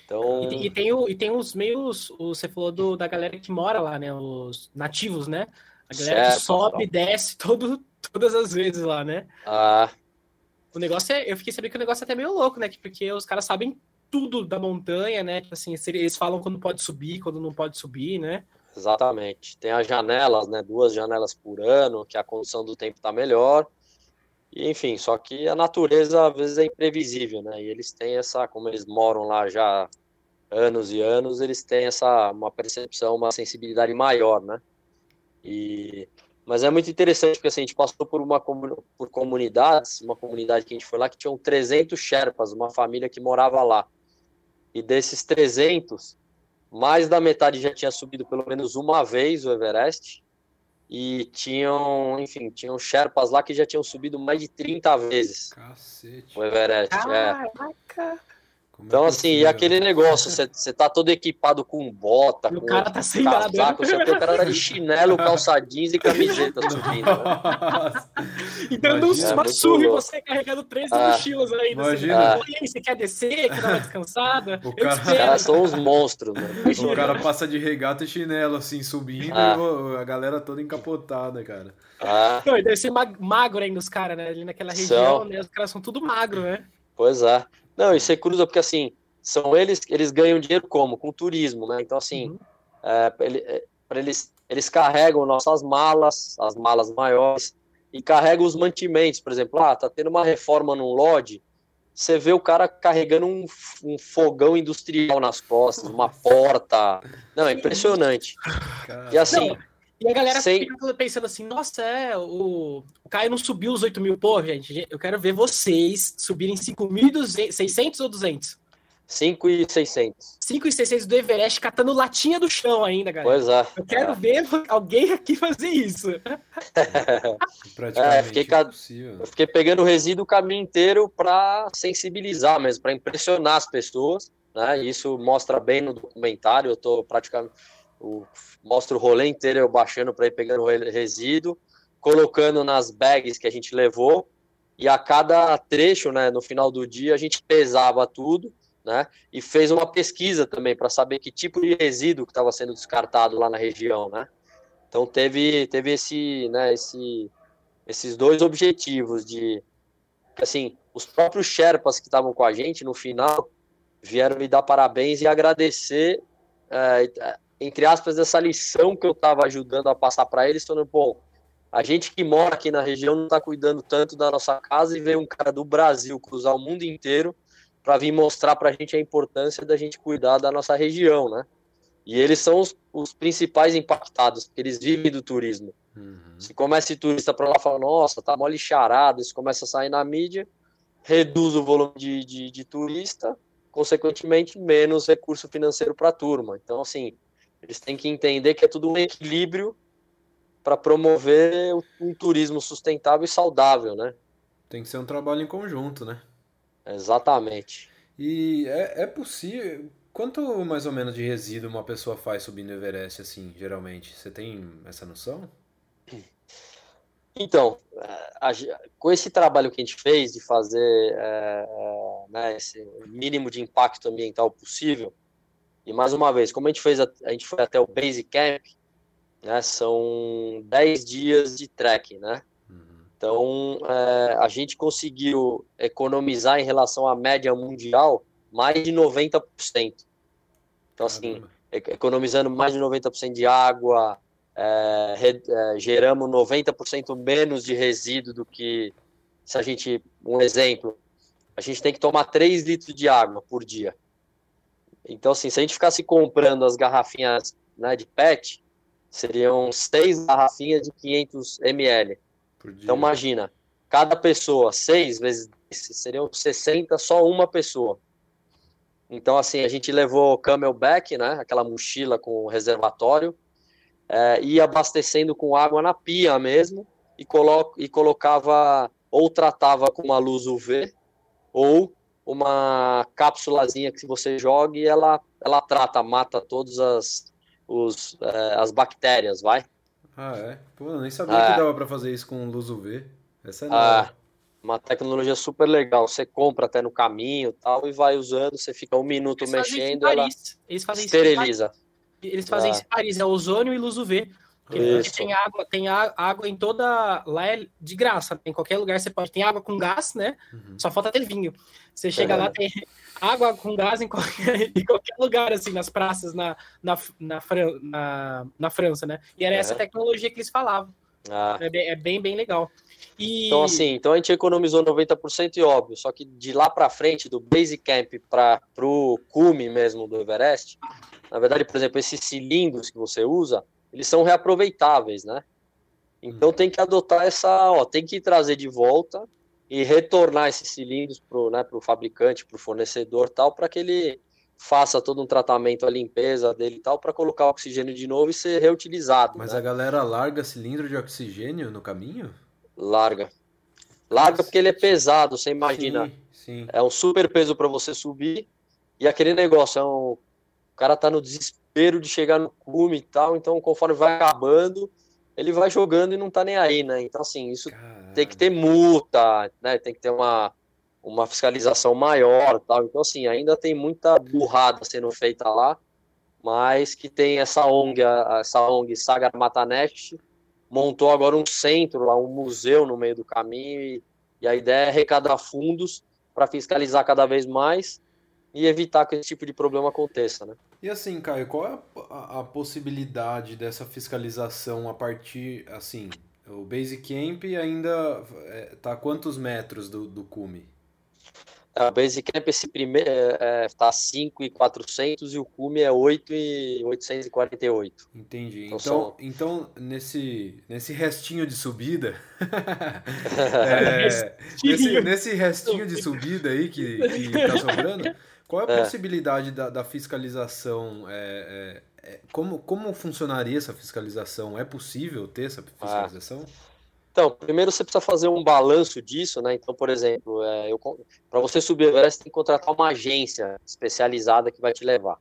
Então... E, e, tem o, e tem os meios, você falou do, da galera que mora lá, né? Os nativos, né? A galera certo, que sobe e desce todo, todas as vezes lá, né? Ah. O negócio é. Eu fiquei sabendo que o negócio é até meio louco, né? Porque os caras sabem tudo da montanha, né? Tipo assim, eles falam quando pode subir, quando não pode subir, né? Exatamente. Tem as janelas, né? Duas janelas por ano, que a condição do tempo está melhor. E, enfim, só que a natureza às vezes é imprevisível, né? E eles têm essa, como eles moram lá já anos e anos, eles têm essa uma percepção, uma sensibilidade maior, né? E mas é muito interessante porque assim, a gente passou por uma por comunidades, uma comunidade que a gente foi lá que tinham 300 Sherpas, uma família que morava lá. E desses 300, mais da metade já tinha subido pelo menos uma vez o Everest. E tinham, enfim, tinham Sherpas lá que já tinham subido mais de 30 vezes Cacete. o Everest. É. Caraca! É. Como então, é assim, e aquele negócio, você tá todo equipado com bota, e com o cara tá sem casaco, nada. Né? o cara tá de chinelo, calça jeans e camiseta subindo. Né? e dando Imagina, uma surra e você carregando três ah, mochilas aí. Imagina. Você, você quer descer, quer dar uma descansada? O cara... Os caras são os monstros, mano. O cara passa de regata e chinelo, assim, subindo, ah. e a galera toda encapotada, cara. Ah. Não, e deve ser magro ainda os caras, né? Ali naquela região, são... né? Os caras são tudo magro, né? Pois é. Não, e você cruza porque assim, são eles, eles ganham dinheiro como? Com turismo, né? Então, assim, uhum. é, ele, é, eles, eles carregam nossas malas, as malas maiores, e carregam os mantimentos. Por exemplo, ah, tá tendo uma reforma num lodge, você vê o cara carregando um, um fogão industrial nas costas, uma porta. Não, é impressionante. E assim. Não e a galera Sem... fica pensando assim, nossa, é, o, o Caio não subiu os 8 mil. Pô, gente, eu quero ver vocês subirem 5.600 ou 200? 5,600. 5,600 do Everest catando latinha do chão ainda, galera. Pois é. Eu quero é. ver alguém aqui fazer isso. <laughs> é, fiquei, eu fiquei pegando o resíduo o caminho inteiro para sensibilizar mesmo, para impressionar as pessoas. Né? Isso mostra bem no documentário. Eu estou praticamente mostra o rolê inteiro eu baixando para ir pegando resíduo, colocando nas bags que a gente levou, e a cada trecho, né, no final do dia, a gente pesava tudo, né, e fez uma pesquisa também para saber que tipo de resíduo que estava sendo descartado lá na região, né. Então teve, teve esse, né, esse, esses dois objetivos de, assim, os próprios Sherpas que estavam com a gente no final vieram me dar parabéns e agradecer é, entre aspas, essa lição que eu estava ajudando a passar para eles, falando, pô, a gente que mora aqui na região não está cuidando tanto da nossa casa e veio um cara do Brasil cruzar o mundo inteiro para vir mostrar para a gente a importância da gente cuidar da nossa região, né? E eles são os, os principais impactados, porque eles vivem do turismo. Uhum. Se começa esse turista para lá e fala, nossa, tá mole charada, isso começa a sair na mídia, reduz o volume de, de, de turista, consequentemente, menos recurso financeiro para a turma. Então, assim, eles têm que entender que é tudo um equilíbrio para promover um turismo sustentável e saudável, né? Tem que ser um trabalho em conjunto, né? Exatamente. E é, é possível. Quanto mais ou menos de resíduo uma pessoa faz subindo o Everest, assim, geralmente? Você tem essa noção? Então, a, com esse trabalho que a gente fez de fazer é, é, né, esse mínimo de impacto ambiental possível, e mais uma vez, como a gente fez, a, a gente foi até o Base Camp, né? São 10 dias de trekking, né? Uhum. Então, é, a gente conseguiu economizar em relação à média mundial mais de 90%. Então, assim, economizando mais de 90% de água, é, re, é, geramos 90% menos de resíduo do que se a gente, um exemplo, a gente tem que tomar 3 litros de água por dia. Então, assim, se a gente ficasse comprando as garrafinhas né, de PET, seriam seis garrafinhas de 500 ml. Então, imagina, cada pessoa, seis vezes seriam 60, só uma pessoa. Então, assim, a gente levou camelback, né, aquela mochila com reservatório, é, ia abastecendo com água na pia mesmo, e, colo e colocava, ou tratava com uma luz UV, ou uma cápsulazinha que você joga e ela, ela trata, mata todas as, os, é, as bactérias, vai. Ah, é? Pô, eu nem sabia é. que dava para fazer isso com luz UV. Essa é nova. É, uma tecnologia super legal. Você compra até no caminho tal e vai usando, você fica um minuto Eles mexendo, ela Eles fazem esteriliza. Eles fazem isso em Paris, é ozônio e luz UV. Tem água, tem água em toda. Lá é de graça. Em qualquer lugar você pode. Tem água com gás, né? Uhum. Só falta ter vinho. Você chega é. lá, tem água com gás em qualquer, <laughs> em qualquer lugar, assim, nas praças na, na, na, na, na França, né? E era essa tecnologia que eles falavam. Ah. É, bem, é bem, bem legal. E... Então, assim, então a gente economizou 90% e óbvio, só que de lá para frente, do Base Camp para o cume mesmo do Everest, na verdade, por exemplo, esses cilindros que você usa, eles são reaproveitáveis, né? Então uhum. tem que adotar essa, ó, tem que trazer de volta e retornar esses cilindros para o né, pro fabricante, para o fornecedor tal, para que ele faça todo um tratamento, a limpeza dele e tal, para colocar oxigênio de novo e ser reutilizado. Mas né? a galera larga cilindro de oxigênio no caminho? Larga. Larga porque ele é pesado, você imagina. Sim, sim. É um super peso para você subir E aquele negócio, é um, o cara tá no desespero de chegar no cume e tal, então conforme vai acabando, ele vai jogando e não tá nem aí, né? Então, assim, isso Caramba. tem que ter multa, né? Tem que ter uma, uma fiscalização maior tal. Então, assim, ainda tem muita burrada sendo feita lá, mas que tem essa ONG, essa ONG Sagar Matanet, montou agora um centro lá, um museu no meio do caminho, e, e a ideia é arrecadar fundos para fiscalizar cada vez mais e evitar que esse tipo de problema aconteça, né? E assim, Caio, qual é a, a possibilidade dessa fiscalização a partir, assim, o Base Camp ainda é, tá a quantos metros do, do cume? É, o Base Camp esse primeiro é, é, tá 5,400 e o cume é 8,848. Entendi. Então, então, são... então nesse, nesse restinho de subida, <laughs> <laughs> é, nesse, nesse restinho de subida aí que, que tá sobrando, qual é a é. possibilidade da, da fiscalização? É, é, é, como, como funcionaria essa fiscalização? É possível ter essa ah. fiscalização? Ah. Então, primeiro você precisa fazer um balanço disso, né? Então, por exemplo, é, para você subir o Everest, tem que contratar uma agência especializada que vai te levar.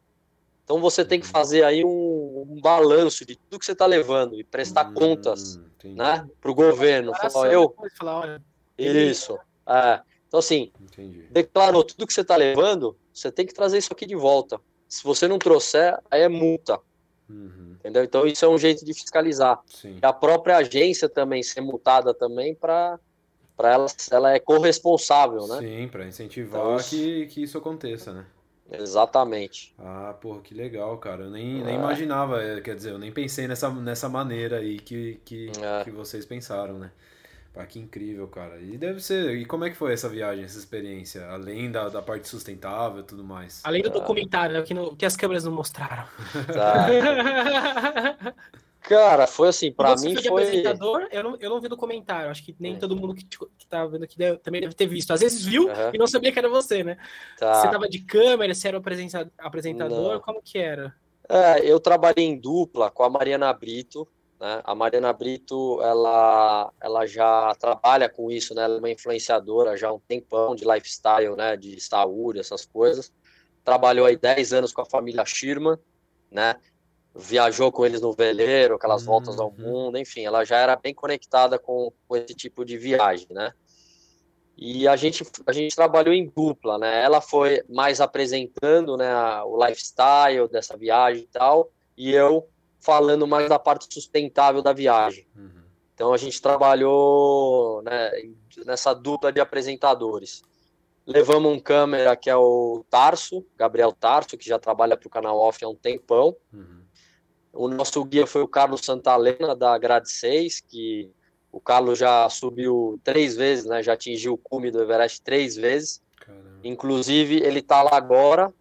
Então, você tem que uhum. fazer aí um, um balanço de tudo que você está levando e prestar hum, contas, entendi. né? Para o governo. Falar, eu... Isso. É. Então, assim, entendi. declarou tudo que você está levando, você tem que trazer isso aqui de volta. Se você não trouxer, aí é multa. Uhum. Entendeu? Então isso é um jeito de fiscalizar. Sim. E a própria agência também ser multada também para para ela, ela é corresponsável, né? Sim, para incentivar então, que, que isso aconteça, né? Exatamente. Ah, porra, que legal, cara. Eu nem, é. nem imaginava, é, quer dizer, eu nem pensei nessa, nessa maneira aí que, que, é. que vocês pensaram, né? Pá, que incrível, cara. E deve ser. E como é que foi essa viagem, essa experiência? Além da, da parte sustentável e tudo mais. Além do ah. documentário, né, que, no, que as câmeras não mostraram. Tá. <laughs> cara, foi assim, pra mim foi. apresentador, eu não, eu não vi documentário. Acho que nem é. todo mundo que, que tá vendo aqui deve, também deve ter visto. Às vezes viu uhum. e não sabia que era você, né? Tá. Você tava de câmera, você era o apresentador, não. como que era? É, eu trabalhei em dupla com a Mariana Brito, né? A Mariana Brito, ela, ela já trabalha com isso, né? Ela é uma influenciadora já há um tempão de lifestyle, né? De saúde, essas coisas. Trabalhou aí 10 anos com a família Schirman, né? Viajou com eles no veleiro, aquelas uhum. voltas ao mundo, enfim, ela já era bem conectada com, com esse tipo de viagem, né? E a gente, a gente trabalhou em dupla, né? Ela foi mais apresentando né, o lifestyle dessa viagem e tal, e eu falando mais da parte sustentável da viagem. Uhum. Então a gente trabalhou né, nessa dupla de apresentadores. Levamos um câmera que é o Tarso, Gabriel Tarso, que já trabalha para o canal Off há um tempão. Uhum. O nosso guia foi o Carlos Santalena, da Grade 6, que o Carlos já subiu três vezes, né? Já atingiu o cume do Everest três vezes. Caramba. Inclusive, ele está lá agora,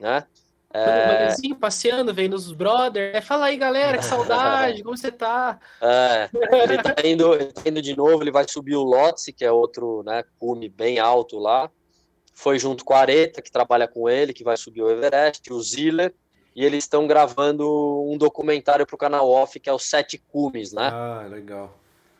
né? É... Assim, passeando, vendo os brothers. É, fala aí, galera, que saudade, como você tá? É, ele tá indo, ele tá indo de novo, ele vai subir o Lotse, que é outro né, cume bem alto lá. Foi junto com a Areta, que trabalha com ele, que vai subir o Everest, o Ziller, e eles estão gravando um documentário para o canal Off, que é o Sete Cumes, né? Ah, legal.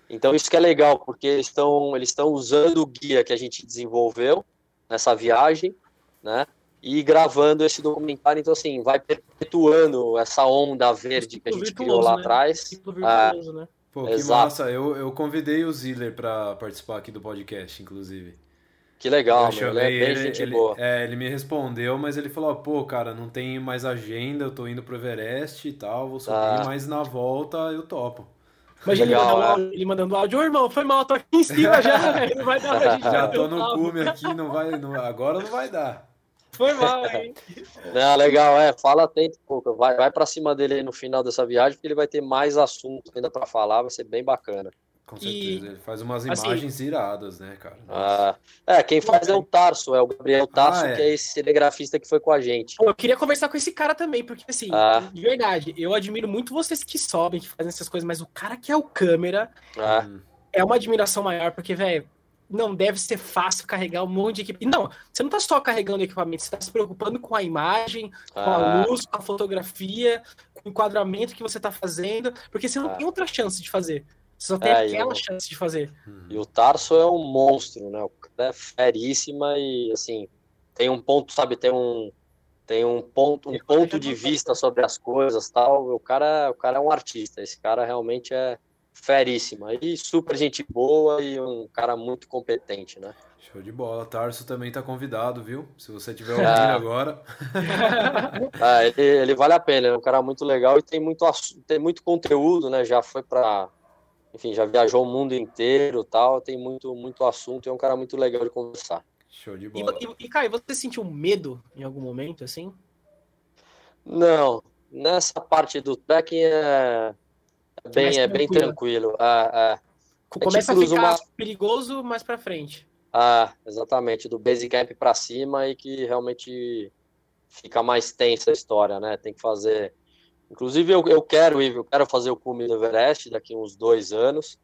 Então isso que é legal, porque eles estão eles estão usando o guia que a gente desenvolveu nessa viagem, né? E gravando esse documentário. Então, assim, vai perpetuando essa onda verde que a gente criou lá né? atrás. Virtuoso, é, né? Pô, que Exato. massa. Eu, eu convidei o Ziller para participar aqui do podcast, inclusive. Que legal, meu. Ele é bem ele, gente ele, boa. É, ele me respondeu, mas ele falou, pô, cara, não tem mais agenda, eu tô indo pro Everest e tal, vou subir, ah. mas na volta eu topo. Imagina ele, mandando, é. áudio, ele mandando áudio, ô irmão, foi mal, tô aqui em cima já, <laughs> não vai dar Já <laughs> tô no cume aqui, não vai, não, agora não vai dar. Foi mal, hein? <laughs> É, legal, é. Fala atento, pouco. Vai, vai para cima dele aí no final dessa viagem, porque ele vai ter mais assunto ainda para falar, vai ser bem bacana. Com certeza, e, ele faz umas assim, imagens assim, iradas, né, cara? Ah, é, quem faz é o Tarso, é o Gabriel Tarso, ah, é. que é esse telegrafista que foi com a gente. eu queria conversar com esse cara também, porque assim, ah. de verdade, eu admiro muito vocês que sobem, que fazem essas coisas, mas o cara que é o câmera ah. é uma admiração maior, porque, velho, não deve ser fácil carregar um monte de equipamento. Não, você não está só carregando equipamento, você está se preocupando com a imagem, com ah. a luz, com a fotografia, com o enquadramento que você está fazendo, porque você não ah. tem outra chance de fazer. Você só tem é, aquela chance de fazer. E o Tarso é um monstro, né? O cara é feríssima e, assim, tem um ponto, sabe, tem um, tem um ponto, um ponto de vista sobre as coisas tal. O cara, o cara é um artista. Esse cara realmente é feríssimo. E super gente boa e um cara muito competente, né? Show de bola. Tarso também tá convidado, viu? Se você tiver ouvindo ah. agora. <laughs> ah, ele, ele, vale a pena, é um cara muito legal e tem muito, tem muito conteúdo, né? Já foi para enfim, já viajou o mundo inteiro tal, tem muito, muito assunto e é um cara muito legal de conversar. Show de bola. E, e, e Caio, você sentiu medo em algum momento, assim? Não, nessa parte do trekking é, é bem, é bem tranquilo. É, é. Começa é tipo a ficar uma... perigoso mais para frente. Ah, exatamente, do base camp para cima e que realmente fica mais tensa a história, né? Tem que fazer. Inclusive, eu, eu quero ir, eu quero fazer o cume do Everest daqui uns dois anos.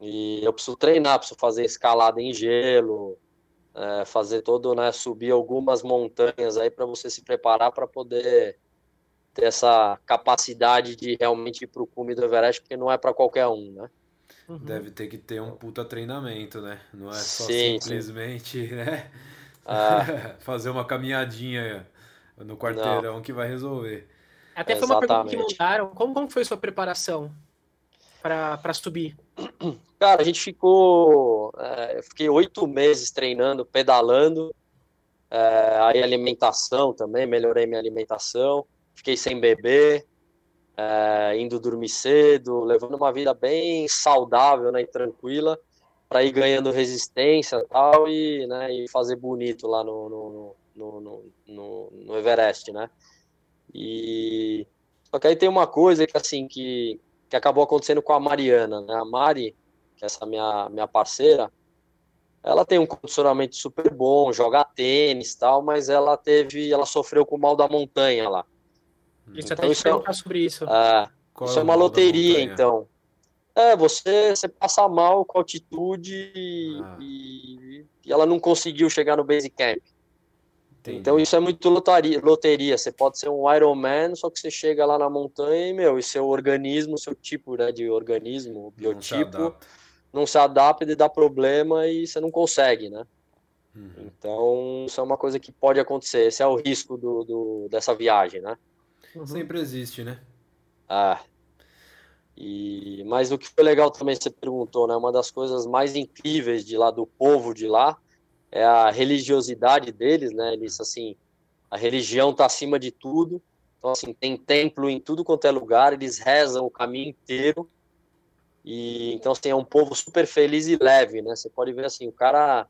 E eu preciso treinar, preciso fazer escalada em gelo, é, fazer todo, né, subir algumas montanhas aí para você se preparar para poder ter essa capacidade de realmente ir para o cume do Everest, porque não é para qualquer um, né? Uhum. Deve ter que ter um puta treinamento, né? Não é só sim, simplesmente, sim. <laughs> né? Ah. <laughs> Fazer uma caminhadinha no quarteirão não. que vai resolver. Até foi uma pergunta que mandaram. Como, como foi sua preparação para subir? <clears throat> Cara, a gente ficou. É, eu fiquei oito meses treinando, pedalando. É, aí alimentação também, melhorei minha alimentação. Fiquei sem beber, é, indo dormir cedo, levando uma vida bem saudável né, e tranquila para ir ganhando resistência tal, e, né, e fazer bonito lá no, no, no, no, no Everest, né? E só que aí tem uma coisa que assim que, que acabou acontecendo com a Mariana, né? A Mari que é essa minha, minha parceira, ela tem um condicionamento super bom, joga tênis tal, mas ela teve, ela sofreu com o mal da montanha lá. Isso então, até isso é, sobre isso. É, isso é, é uma loteria, então. É, você, você passa mal com altitude ah. e, e, ela não conseguiu chegar no base camp. Entendi. Então isso é muito lotaria, loteria. Você pode ser um Ironman, só que você chega lá na montanha e, meu, e seu organismo, seu tipo né, de organismo, biotipo, não se adapta e dá problema e você não consegue, né? Uhum. Então, isso é uma coisa que pode acontecer. Esse é o risco do, do dessa viagem, né? Uhum. Sempre existe, né? Ah. E, mas o que foi legal também, você perguntou, né? Uma das coisas mais incríveis de lá, do povo de lá, é a religiosidade deles, né? Eles, assim, a religião tá acima de tudo. Então, assim, tem templo em tudo quanto é lugar, eles rezam o caminho inteiro. E então assim, é um povo super feliz e leve, né? Você pode ver assim, o cara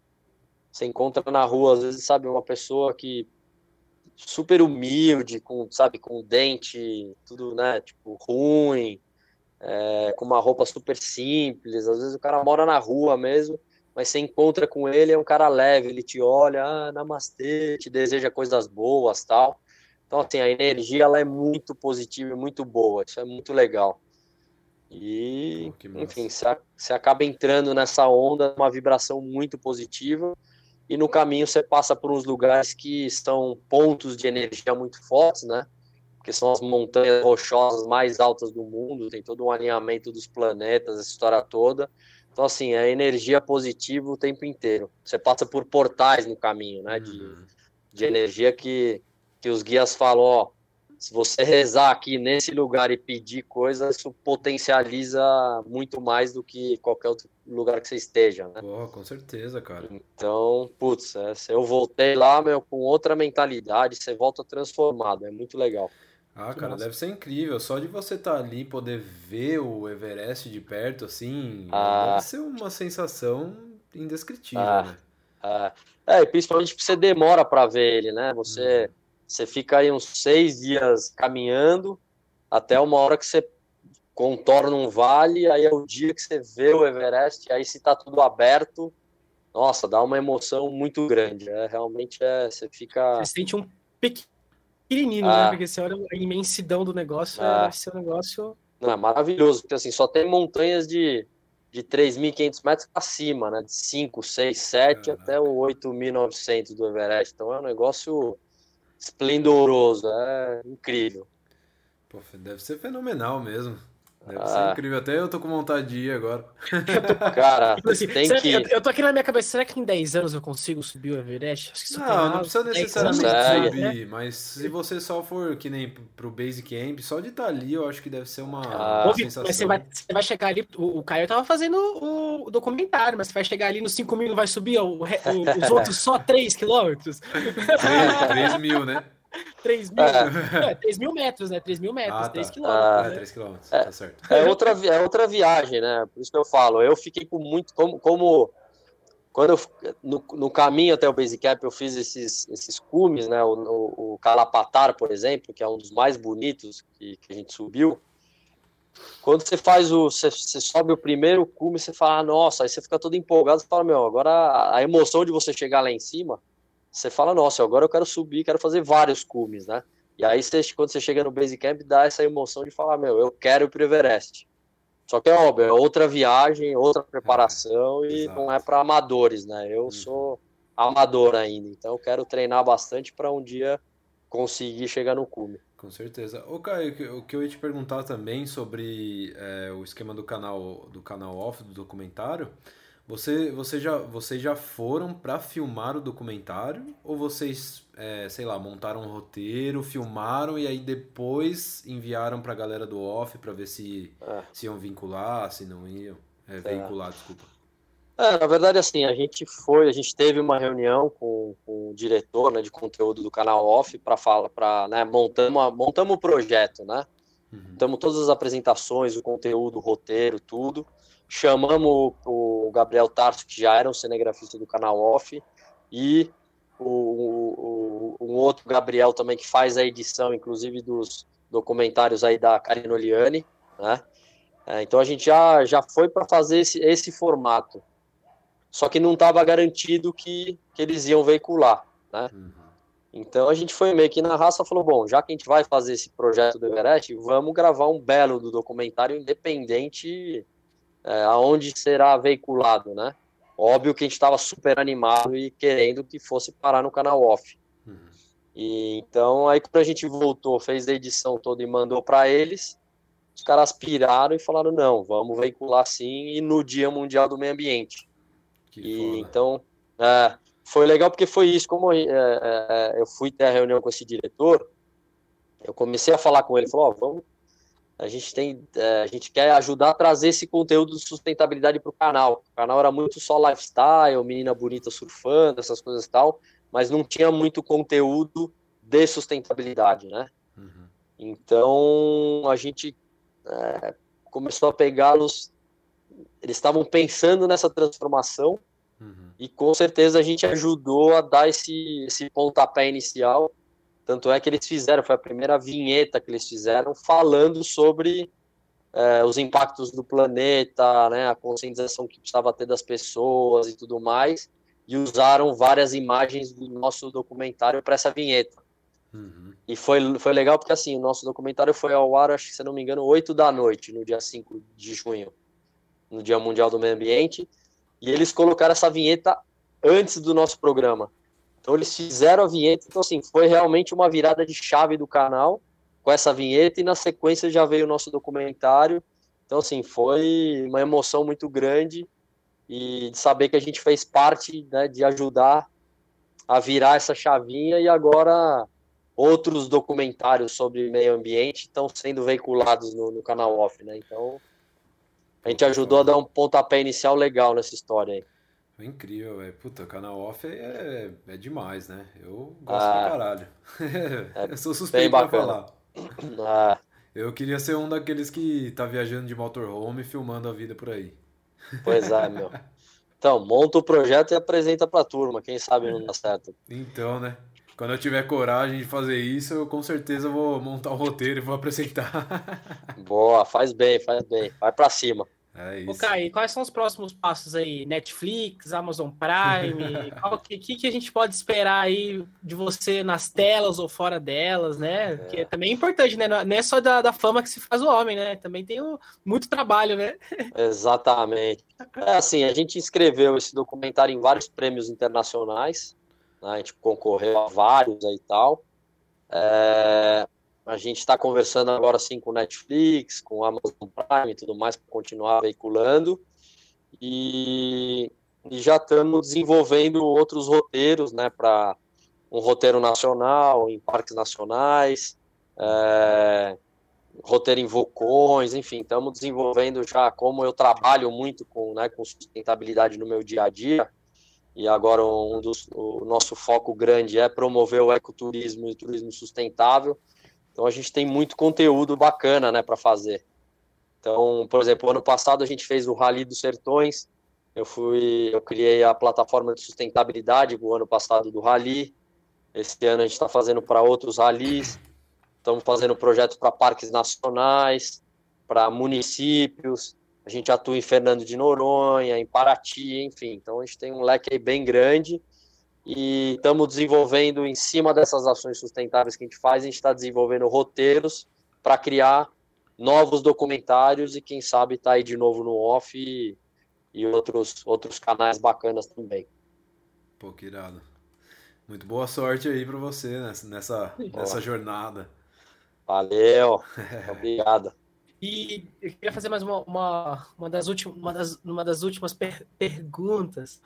você encontra na rua, às vezes, sabe, uma pessoa que super humilde, com, sabe, com dente tudo, né, tipo, ruim, é, com uma roupa super simples, às vezes o cara mora na rua mesmo, mas você encontra com ele, é um cara leve, ele te olha, ah, namastê, te deseja coisas boas, tal. Então, assim, a energia, ela é muito positiva e muito boa, isso é muito legal. E, oh, enfim, você acaba entrando nessa onda, uma vibração muito positiva, e no caminho você passa por uns lugares que são pontos de energia muito fortes, né? Que são as montanhas rochosas mais altas do mundo, tem todo um alinhamento dos planetas, essa história toda. Então, assim, é energia positiva o tempo inteiro. Você passa por portais no caminho, né? De, uhum. de energia que, que os guias falam, ó, se você rezar aqui nesse lugar e pedir coisas, isso potencializa muito mais do que qualquer outro lugar que você esteja, né? Porra, com certeza, cara. Então, putz, é, eu voltei lá, meu, com outra mentalidade, você volta transformado, é muito legal. Ah, cara, deve ser incrível. Só de você estar tá ali poder ver o Everest de perto, assim, ah. deve ser uma sensação indescritível, ah. né? Ah. É, principalmente porque você demora para ver ele, né? Você. Hum você fica aí uns seis dias caminhando até uma hora que você contorna um vale, aí é o dia que você vê o Everest, aí se tá tudo aberto, nossa, dá uma emoção muito grande. É, realmente é, você fica. Você sente um pequenininho, né? ah. né? Porque você olha a imensidão do negócio, ah. deve ser um negócio. Não, é maravilhoso, porque assim, só tem montanhas de, de 3.500 metros para cima, né? De 5, 6, 7 Caraca. até o 8.900 do Everest. Então é um negócio esplendoroso, é incrível. Pô, deve ser fenomenal mesmo. Deve ah. ser incrível. Até eu tô com vontade de ir agora. <laughs> Cara, tipo assim, tem que... Eu, eu tô aqui na minha cabeça, será que em 10 anos eu consigo subir o Everest? Acho que não, não precisa necessariamente subir, né? mas se você só for que nem pro Base Camp, só de estar tá ali, eu acho que deve ser uma ah, sensação. Mas você vai, você vai chegar ali, o, o Caio tava fazendo o, o, documentário, mas você vai chegar ali nos 5 mil, não vai subir o, o, os <laughs> outros só 3 quilômetros? 3 mil, né? 3 mil, é. É, 3 mil metros, né? 3 mil metros, ah, 3 tá. quilômetros. Ah, né? 3 quilômetros, é, tá certo. É outra, é outra viagem, né? Por isso que eu falo. Eu fiquei com muito. Como, como quando eu, no, no caminho até o Basecamp eu fiz esses, esses cumes, né? O, o, o, Calapatar, por exemplo, que é um dos mais bonitos que, que a gente subiu. Quando você faz o. Você, você sobe o primeiro cume, você fala, ah, nossa, aí você fica todo empolgado, você fala, meu, agora a emoção de você chegar lá em cima você fala, nossa, agora eu quero subir, quero fazer vários cumes, né? E aí, você, quando você chega no base camp, dá essa emoção de falar, meu, eu quero ir pro Everest. Só que é óbvio, é outra viagem, outra preparação é, e exato. não é para amadores, né? Eu uhum. sou amador ainda, então eu quero treinar bastante para um dia conseguir chegar no cume. Com certeza. Ô, Caio, o que eu ia te perguntar também sobre é, o esquema do canal do canal off do documentário você, você já, vocês já foram para filmar o documentário? Ou vocês, é, sei lá, montaram um roteiro, filmaram e aí depois enviaram para a galera do off para ver se, é. se iam vincular, se não iam? É, veicular, desculpa. É, na verdade, assim, a gente foi, a gente teve uma reunião com, com o diretor né, de conteúdo do canal off para falar, para, né, montamos, montamos o projeto, né? Uhum. Montamos todas as apresentações, o conteúdo, o roteiro, tudo chamamos o, Gabriel Tarso, que já era um cinegrafista do canal Off, e o, o, um outro Gabriel também que faz a edição, inclusive dos documentários aí da Karina Oliani, né? É, então a gente já, já foi para fazer esse, esse formato. Só que não estava garantido que, que eles iam veicular, né? Uhum. Então a gente foi meio que na raça falou, bom, já que a gente vai fazer esse projeto do Everest, vamos gravar um belo do documentário independente é, aonde será veiculado, né? Óbvio que a gente estava super animado e querendo que fosse parar no canal off. Uhum. E então aí quando a gente voltou, fez a edição toda e mandou para eles, os caras piraram e falaram não, vamos veicular sim e no Dia Mundial do Meio Ambiente. Que e foda. então é, foi legal porque foi isso, como é, é, é eu fui ter a reunião com esse diretor, eu comecei a falar com ele, falou, oh, vamos a gente tem, é, a gente quer ajudar a trazer esse conteúdo de sustentabilidade para o canal. O canal era muito só lifestyle, menina bonita surfando, essas coisas e tal, mas não tinha muito conteúdo de sustentabilidade, né? Uhum. Então a gente é, começou a pegá-los, eles estavam pensando nessa transformação uhum. e com certeza a gente ajudou a dar esse, esse pontapé inicial tanto é que eles fizeram, foi a primeira vinheta que eles fizeram falando sobre é, os impactos do planeta, né, a conscientização que precisava ter das pessoas e tudo mais, e usaram várias imagens do nosso documentário para essa vinheta. Uhum. E foi, foi legal porque assim, o nosso documentário foi ao ar, acho que se não me engano, 8 da noite, no dia 5 de junho, no Dia Mundial do Meio Ambiente, e eles colocaram essa vinheta antes do nosso programa. Então eles fizeram a vinheta, então assim, foi realmente uma virada de chave do canal com essa vinheta e na sequência já veio o nosso documentário. Então assim, foi uma emoção muito grande e de saber que a gente fez parte né, de ajudar a virar essa chavinha e agora outros documentários sobre meio ambiente estão sendo veiculados no, no canal off, né? Então a gente ajudou a dar um pontapé inicial legal nessa história aí. Incrível, velho. Puta, o canal off é, é demais, né? Eu gosto ah, pra caralho. É <laughs> eu sou suspeito pra falar. <clears throat> Ah. Eu queria ser um daqueles que tá viajando de motorhome filmando a vida por aí. Pois é, meu. Então, monta o projeto e apresenta pra turma, quem sabe não dá certo. Então, né? Quando eu tiver coragem de fazer isso, eu com certeza vou montar o um roteiro e vou apresentar. <laughs> Boa, faz bem, faz bem. Vai pra cima. É isso. Ô, Kai, quais são os próximos passos aí? Netflix, Amazon Prime? <laughs> O que, que a gente pode esperar aí de você nas telas ou fora delas, né? É. Que também é importante, né? Não é só da, da fama que se faz o homem, né? Também tem o, muito trabalho, né? <laughs> Exatamente. É assim, a gente inscreveu esse documentário em vários prêmios internacionais, né? a gente concorreu a vários aí e tal. É, a gente está conversando agora sim com Netflix, com Amazon Prime e tudo mais para continuar veiculando. E, e já estamos desenvolvendo outros roteiros, né, para um roteiro nacional, em parques nacionais, é, roteiro em vulcões, enfim, estamos desenvolvendo já, como eu trabalho muito com, né, com sustentabilidade no meu dia a dia, e agora um dos, o nosso foco grande é promover o ecoturismo e o turismo sustentável, então a gente tem muito conteúdo bacana, né, para fazer. Então, por exemplo, ano passado a gente fez o Rally dos Sertões, eu fui, eu criei a plataforma de sustentabilidade o ano passado do Rally, esse ano a gente está fazendo para outros ralis, estamos fazendo projetos para parques nacionais, para municípios, a gente atua em Fernando de Noronha, em Paraty, enfim. Então a gente tem um leque bem grande e estamos desenvolvendo em cima dessas ações sustentáveis que a gente faz, a gente está desenvolvendo roteiros para criar novos documentários e quem sabe tá aí de novo no off e, e outros outros canais bacanas também. Pô, que irado. Muito boa sorte aí para você nessa, nessa jornada. Valeu, <laughs> obrigado. E eu queria fazer mais uma, uma, uma, das, últimas, uma, das, uma das últimas per perguntas.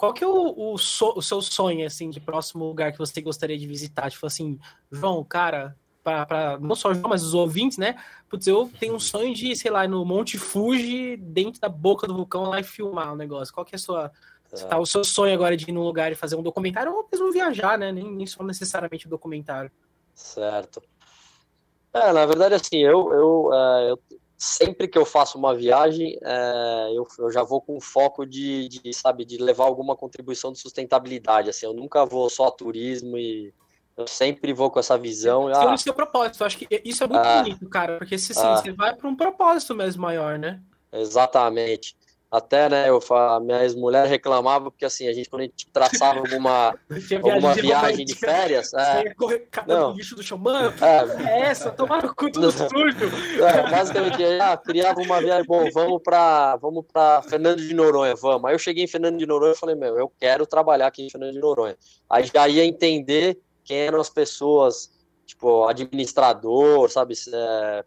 Qual que é o, o, so, o, seu sonho, assim, de próximo lugar que você gostaria de visitar? Tipo assim, João, cara, para não só o João, mas os ouvintes, né? Putz, eu tenho um sonho de, sei lá, no Monte Fuji, dentro da boca do vulcão, lá e filmar o negócio. Qual que é a sua, Tá. tá o seu sonho agora de ir num lugar e fazer um documentário ou mesmo viajar, né? Nem, nem só necessariamente um documentário. Certo. É, na verdade, assim, eu, eu, é, eu sempre que eu faço uma viagem, é, eu, eu já vou com foco de, de, sabe, de levar alguma contribuição de sustentabilidade, assim, eu nunca vou só turismo e eu sempre vou com essa visão. Ah, o seu propósito, eu acho que isso é muito ah, bonito, cara, porque assim, ah, você vai para um propósito mesmo maior, né? Exatamente. Até, né, eu, a minha ex-mulher reclamava, porque assim, a gente, quando a gente traçava alguma, <laughs> alguma viagem de férias. É, correr não. lixo do chão, <laughs> mano, é, é essa, tomar no cu tudo sujo. <laughs> É, basicamente, ah, criava uma viagem, bom, vamos para vamos pra Fernando de Noronha, vamos. Aí eu cheguei em Fernando de Noronha e falei, meu, eu quero trabalhar aqui em Fernando de Noronha. Aí já ia entender quem eram as pessoas, tipo, administrador, sabe, é,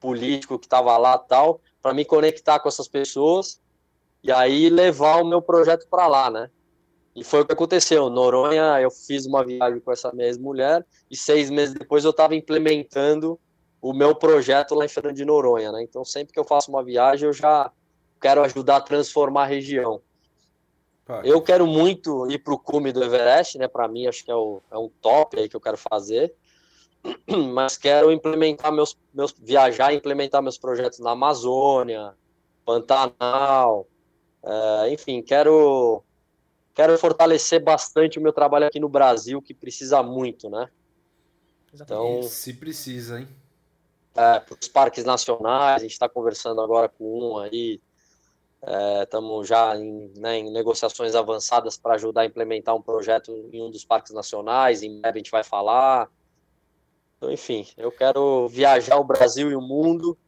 político que tava lá tal, para me conectar com essas pessoas e aí levar o meu projeto para lá, né? E foi o que aconteceu. Noronha, eu fiz uma viagem com essa minha ex-mulher e seis meses depois eu estava implementando o meu projeto lá em Fernando de Noronha, né? Então sempre que eu faço uma viagem eu já quero ajudar a transformar a região. Eu quero muito ir para o cume do Everest, né? Para mim acho que é, o, é um top aí que eu quero fazer. <clears throat> Mas quero implementar meus, meus viajar, implementar meus projetos na Amazônia, Pantanal, Uh, enfim, quero, quero fortalecer bastante o meu trabalho aqui no Brasil, que precisa muito, né? Então, se precisa, hein? É, para os parques nacionais, a gente está conversando agora com um aí, estamos é, já em, né, em, negociações avançadas para ajudar a implementar um projeto em um dos parques nacionais, em breve a gente vai falar. Então, enfim, eu quero viajar o Brasil e o mundo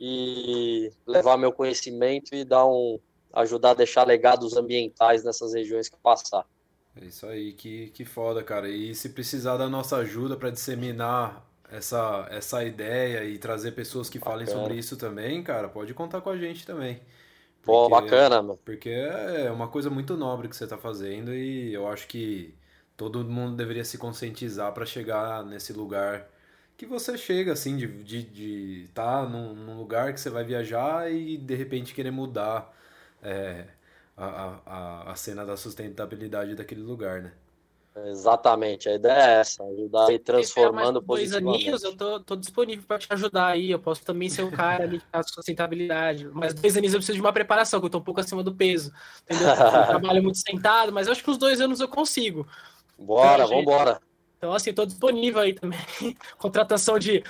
e levar meu conhecimento e dar um, ajudar a deixar legados ambientais nessas regiões que passar. É isso aí, que, que foda, cara. E se precisar da nossa ajuda para disseminar essa, essa ideia e trazer pessoas que bacana. falem sobre isso também, cara, pode contar com a gente também. Porque, Pô, bacana, mano. Porque é uma coisa muito nobre que você está fazendo e eu acho que todo mundo deveria se conscientizar para chegar nesse lugar que você chega, assim, de estar de, de tá num, num lugar que você vai viajar e de repente querer mudar é, a, a, a cena da sustentabilidade daquele lugar, né? Exatamente, a ideia é essa, ajudar e transformando dois aninhos, eu tô, tô disponível para te ajudar aí, eu posso também ser o cara ali da sustentabilidade, mas dois aninhos eu preciso de uma preparação, que eu tô um pouco acima do peso, entendeu? Eu trabalho muito sentado, mas eu acho que os dois anos eu consigo. Bora, então, vambora. Então, assim, tô disponível aí também, <laughs> contratação de,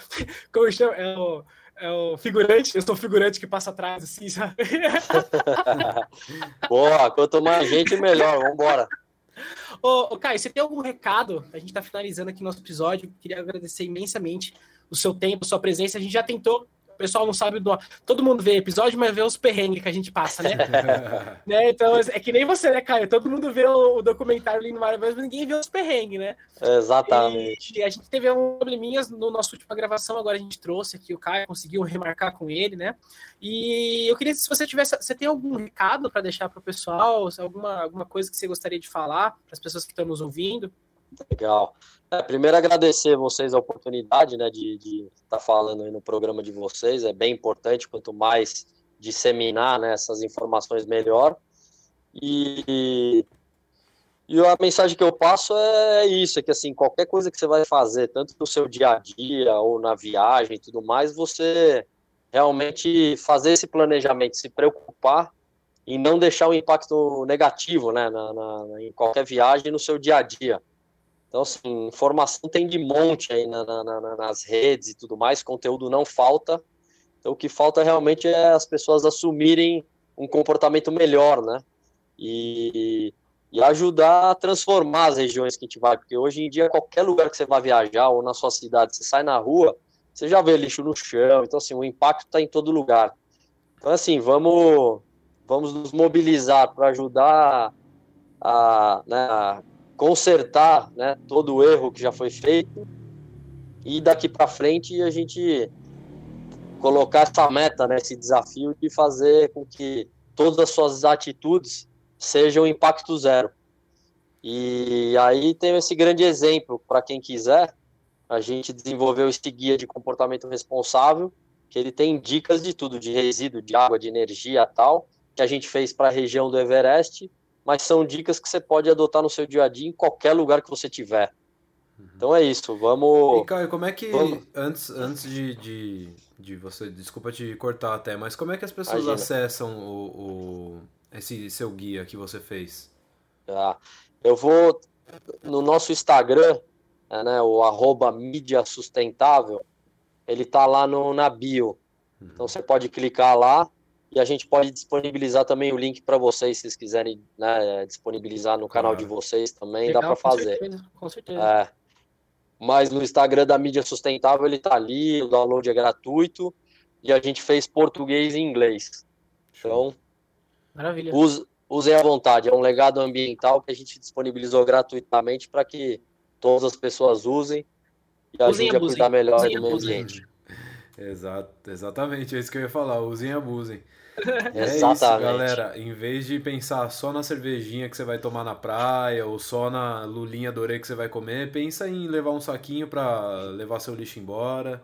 como chama, é o é o figurante, eu sou o figurante que passa atrás, assim, sabe? <laughs> Boa, quanto mais gente, melhor, vambora. Ô, ô Caio, você tem algum recado? A gente está finalizando aqui nosso episódio. Queria agradecer imensamente o seu tempo, a sua presença. A gente já tentou o pessoal não sabe do. Todo mundo vê episódio, mas vê os perrengues que a gente passa, né? <laughs> né? Então é que nem você, né, Caio? Todo mundo vê o, o documentário ali no Maravilhoso, mas ninguém vê os perrengues, né? Exatamente. E, a gente teve um probleminhas no nosso última gravação, agora a gente trouxe aqui o Caio, conseguiu remarcar com ele, né? E eu queria, se você tivesse. Você tem algum recado para deixar para o pessoal? Alguma, alguma coisa que você gostaria de falar para as pessoas que estão nos ouvindo? Legal. É, primeiro agradecer vocês a oportunidade né, de estar tá falando aí no programa de vocês. É bem importante, quanto mais disseminar né, essas informações, melhor. E, e a mensagem que eu passo é isso, é que assim, qualquer coisa que você vai fazer, tanto no seu dia a dia ou na viagem e tudo mais, você realmente fazer esse planejamento, se preocupar e não deixar um impacto negativo né, na, na, em qualquer viagem no seu dia a dia. Então, assim, informação tem de monte aí na, na, nas redes e tudo mais, conteúdo não falta. Então, o que falta realmente é as pessoas assumirem um comportamento melhor, né? E, e ajudar a transformar as regiões que a gente vai, porque hoje em dia, qualquer lugar que você vai viajar ou na sua cidade, você sai na rua, você já vê lixo no chão. Então, assim, o impacto está em todo lugar. Então, assim, vamos, vamos nos mobilizar para ajudar a, né, a consertar né, todo o erro que já foi feito e daqui para frente a gente colocar essa meta, né, esse desafio de fazer com que todas as suas atitudes sejam impacto zero. E aí tem esse grande exemplo para quem quiser. A gente desenvolveu esse guia de comportamento responsável, que ele tem dicas de tudo, de resíduo, de água, de energia, tal, que a gente fez para a região do Everest mas são dicas que você pode adotar no seu dia a dia em qualquer lugar que você tiver. Uhum. Então é isso, vamos. E Caio, como é que. Vamos... Antes, antes de, de, de, você. Desculpa te cortar até, mas como é que as pessoas Imagina. acessam o, o, esse seu guia que você fez? Ah, eu vou no nosso Instagram, é, né, o arroba mídia sustentável, ele tá lá no, na bio. Uhum. Então você pode clicar lá e a gente pode disponibilizar também o link para vocês, se vocês quiserem né, disponibilizar no canal de vocês também, Legal, dá para fazer. Com certeza, com certeza. É. Mas no Instagram da mídia sustentável ele tá ali, o download é gratuito e a gente fez português e inglês. Então, Maravilha. Use, usem à vontade, é um legado ambiental que a gente disponibilizou gratuitamente para que todas as pessoas usem e usem ajude a cuidar melhor do meio ambiente. Exato, exatamente, é isso que eu ia falar, usem e abusem. É Exatamente. isso, galera. Em vez de pensar só na cervejinha que você vai tomar na praia ou só na lulinha dorê que você vai comer, pensa em levar um saquinho para levar seu lixo embora.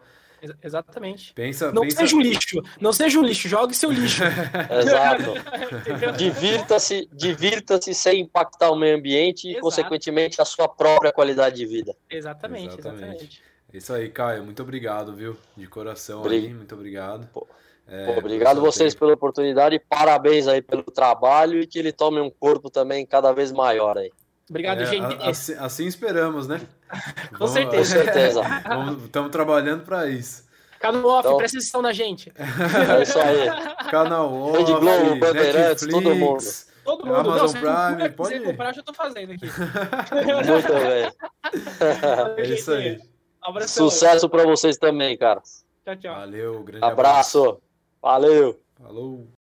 Exatamente. Pensa, não pensa... seja um lixo, não seja um lixo, jogue seu lixo. <laughs> Exato. divirta-se, divirta-se sem impactar o meio ambiente Exato. e, consequentemente, a sua própria qualidade de vida. Exatamente, exatamente. exatamente. Isso aí, Caio. Muito obrigado, viu? De coração Bri... aí, muito obrigado. Pô. É, obrigado vocês pela oportunidade, parabéns aí pelo trabalho e que ele tome um corpo também cada vez maior aí. Obrigado, é, gente. Assim, assim, esperamos, né? <laughs> com Vamos, certeza. Com certeza. <laughs> Estamos trabalhando para isso. Canal Off, então, presta atenção na gente. <laughs> É isso aí. Canal Off, Rede Globo, Bandeirantes, todo mundo. Todo mundo. Amazon Não, Prime, pode ir. comprar, já tô fazendo aqui. Muito bem. É isso aí. Abração. Sucesso para vocês também, cara. Tchau, tchau. Valeu, grande abraço. abraço. Valeu. Falou.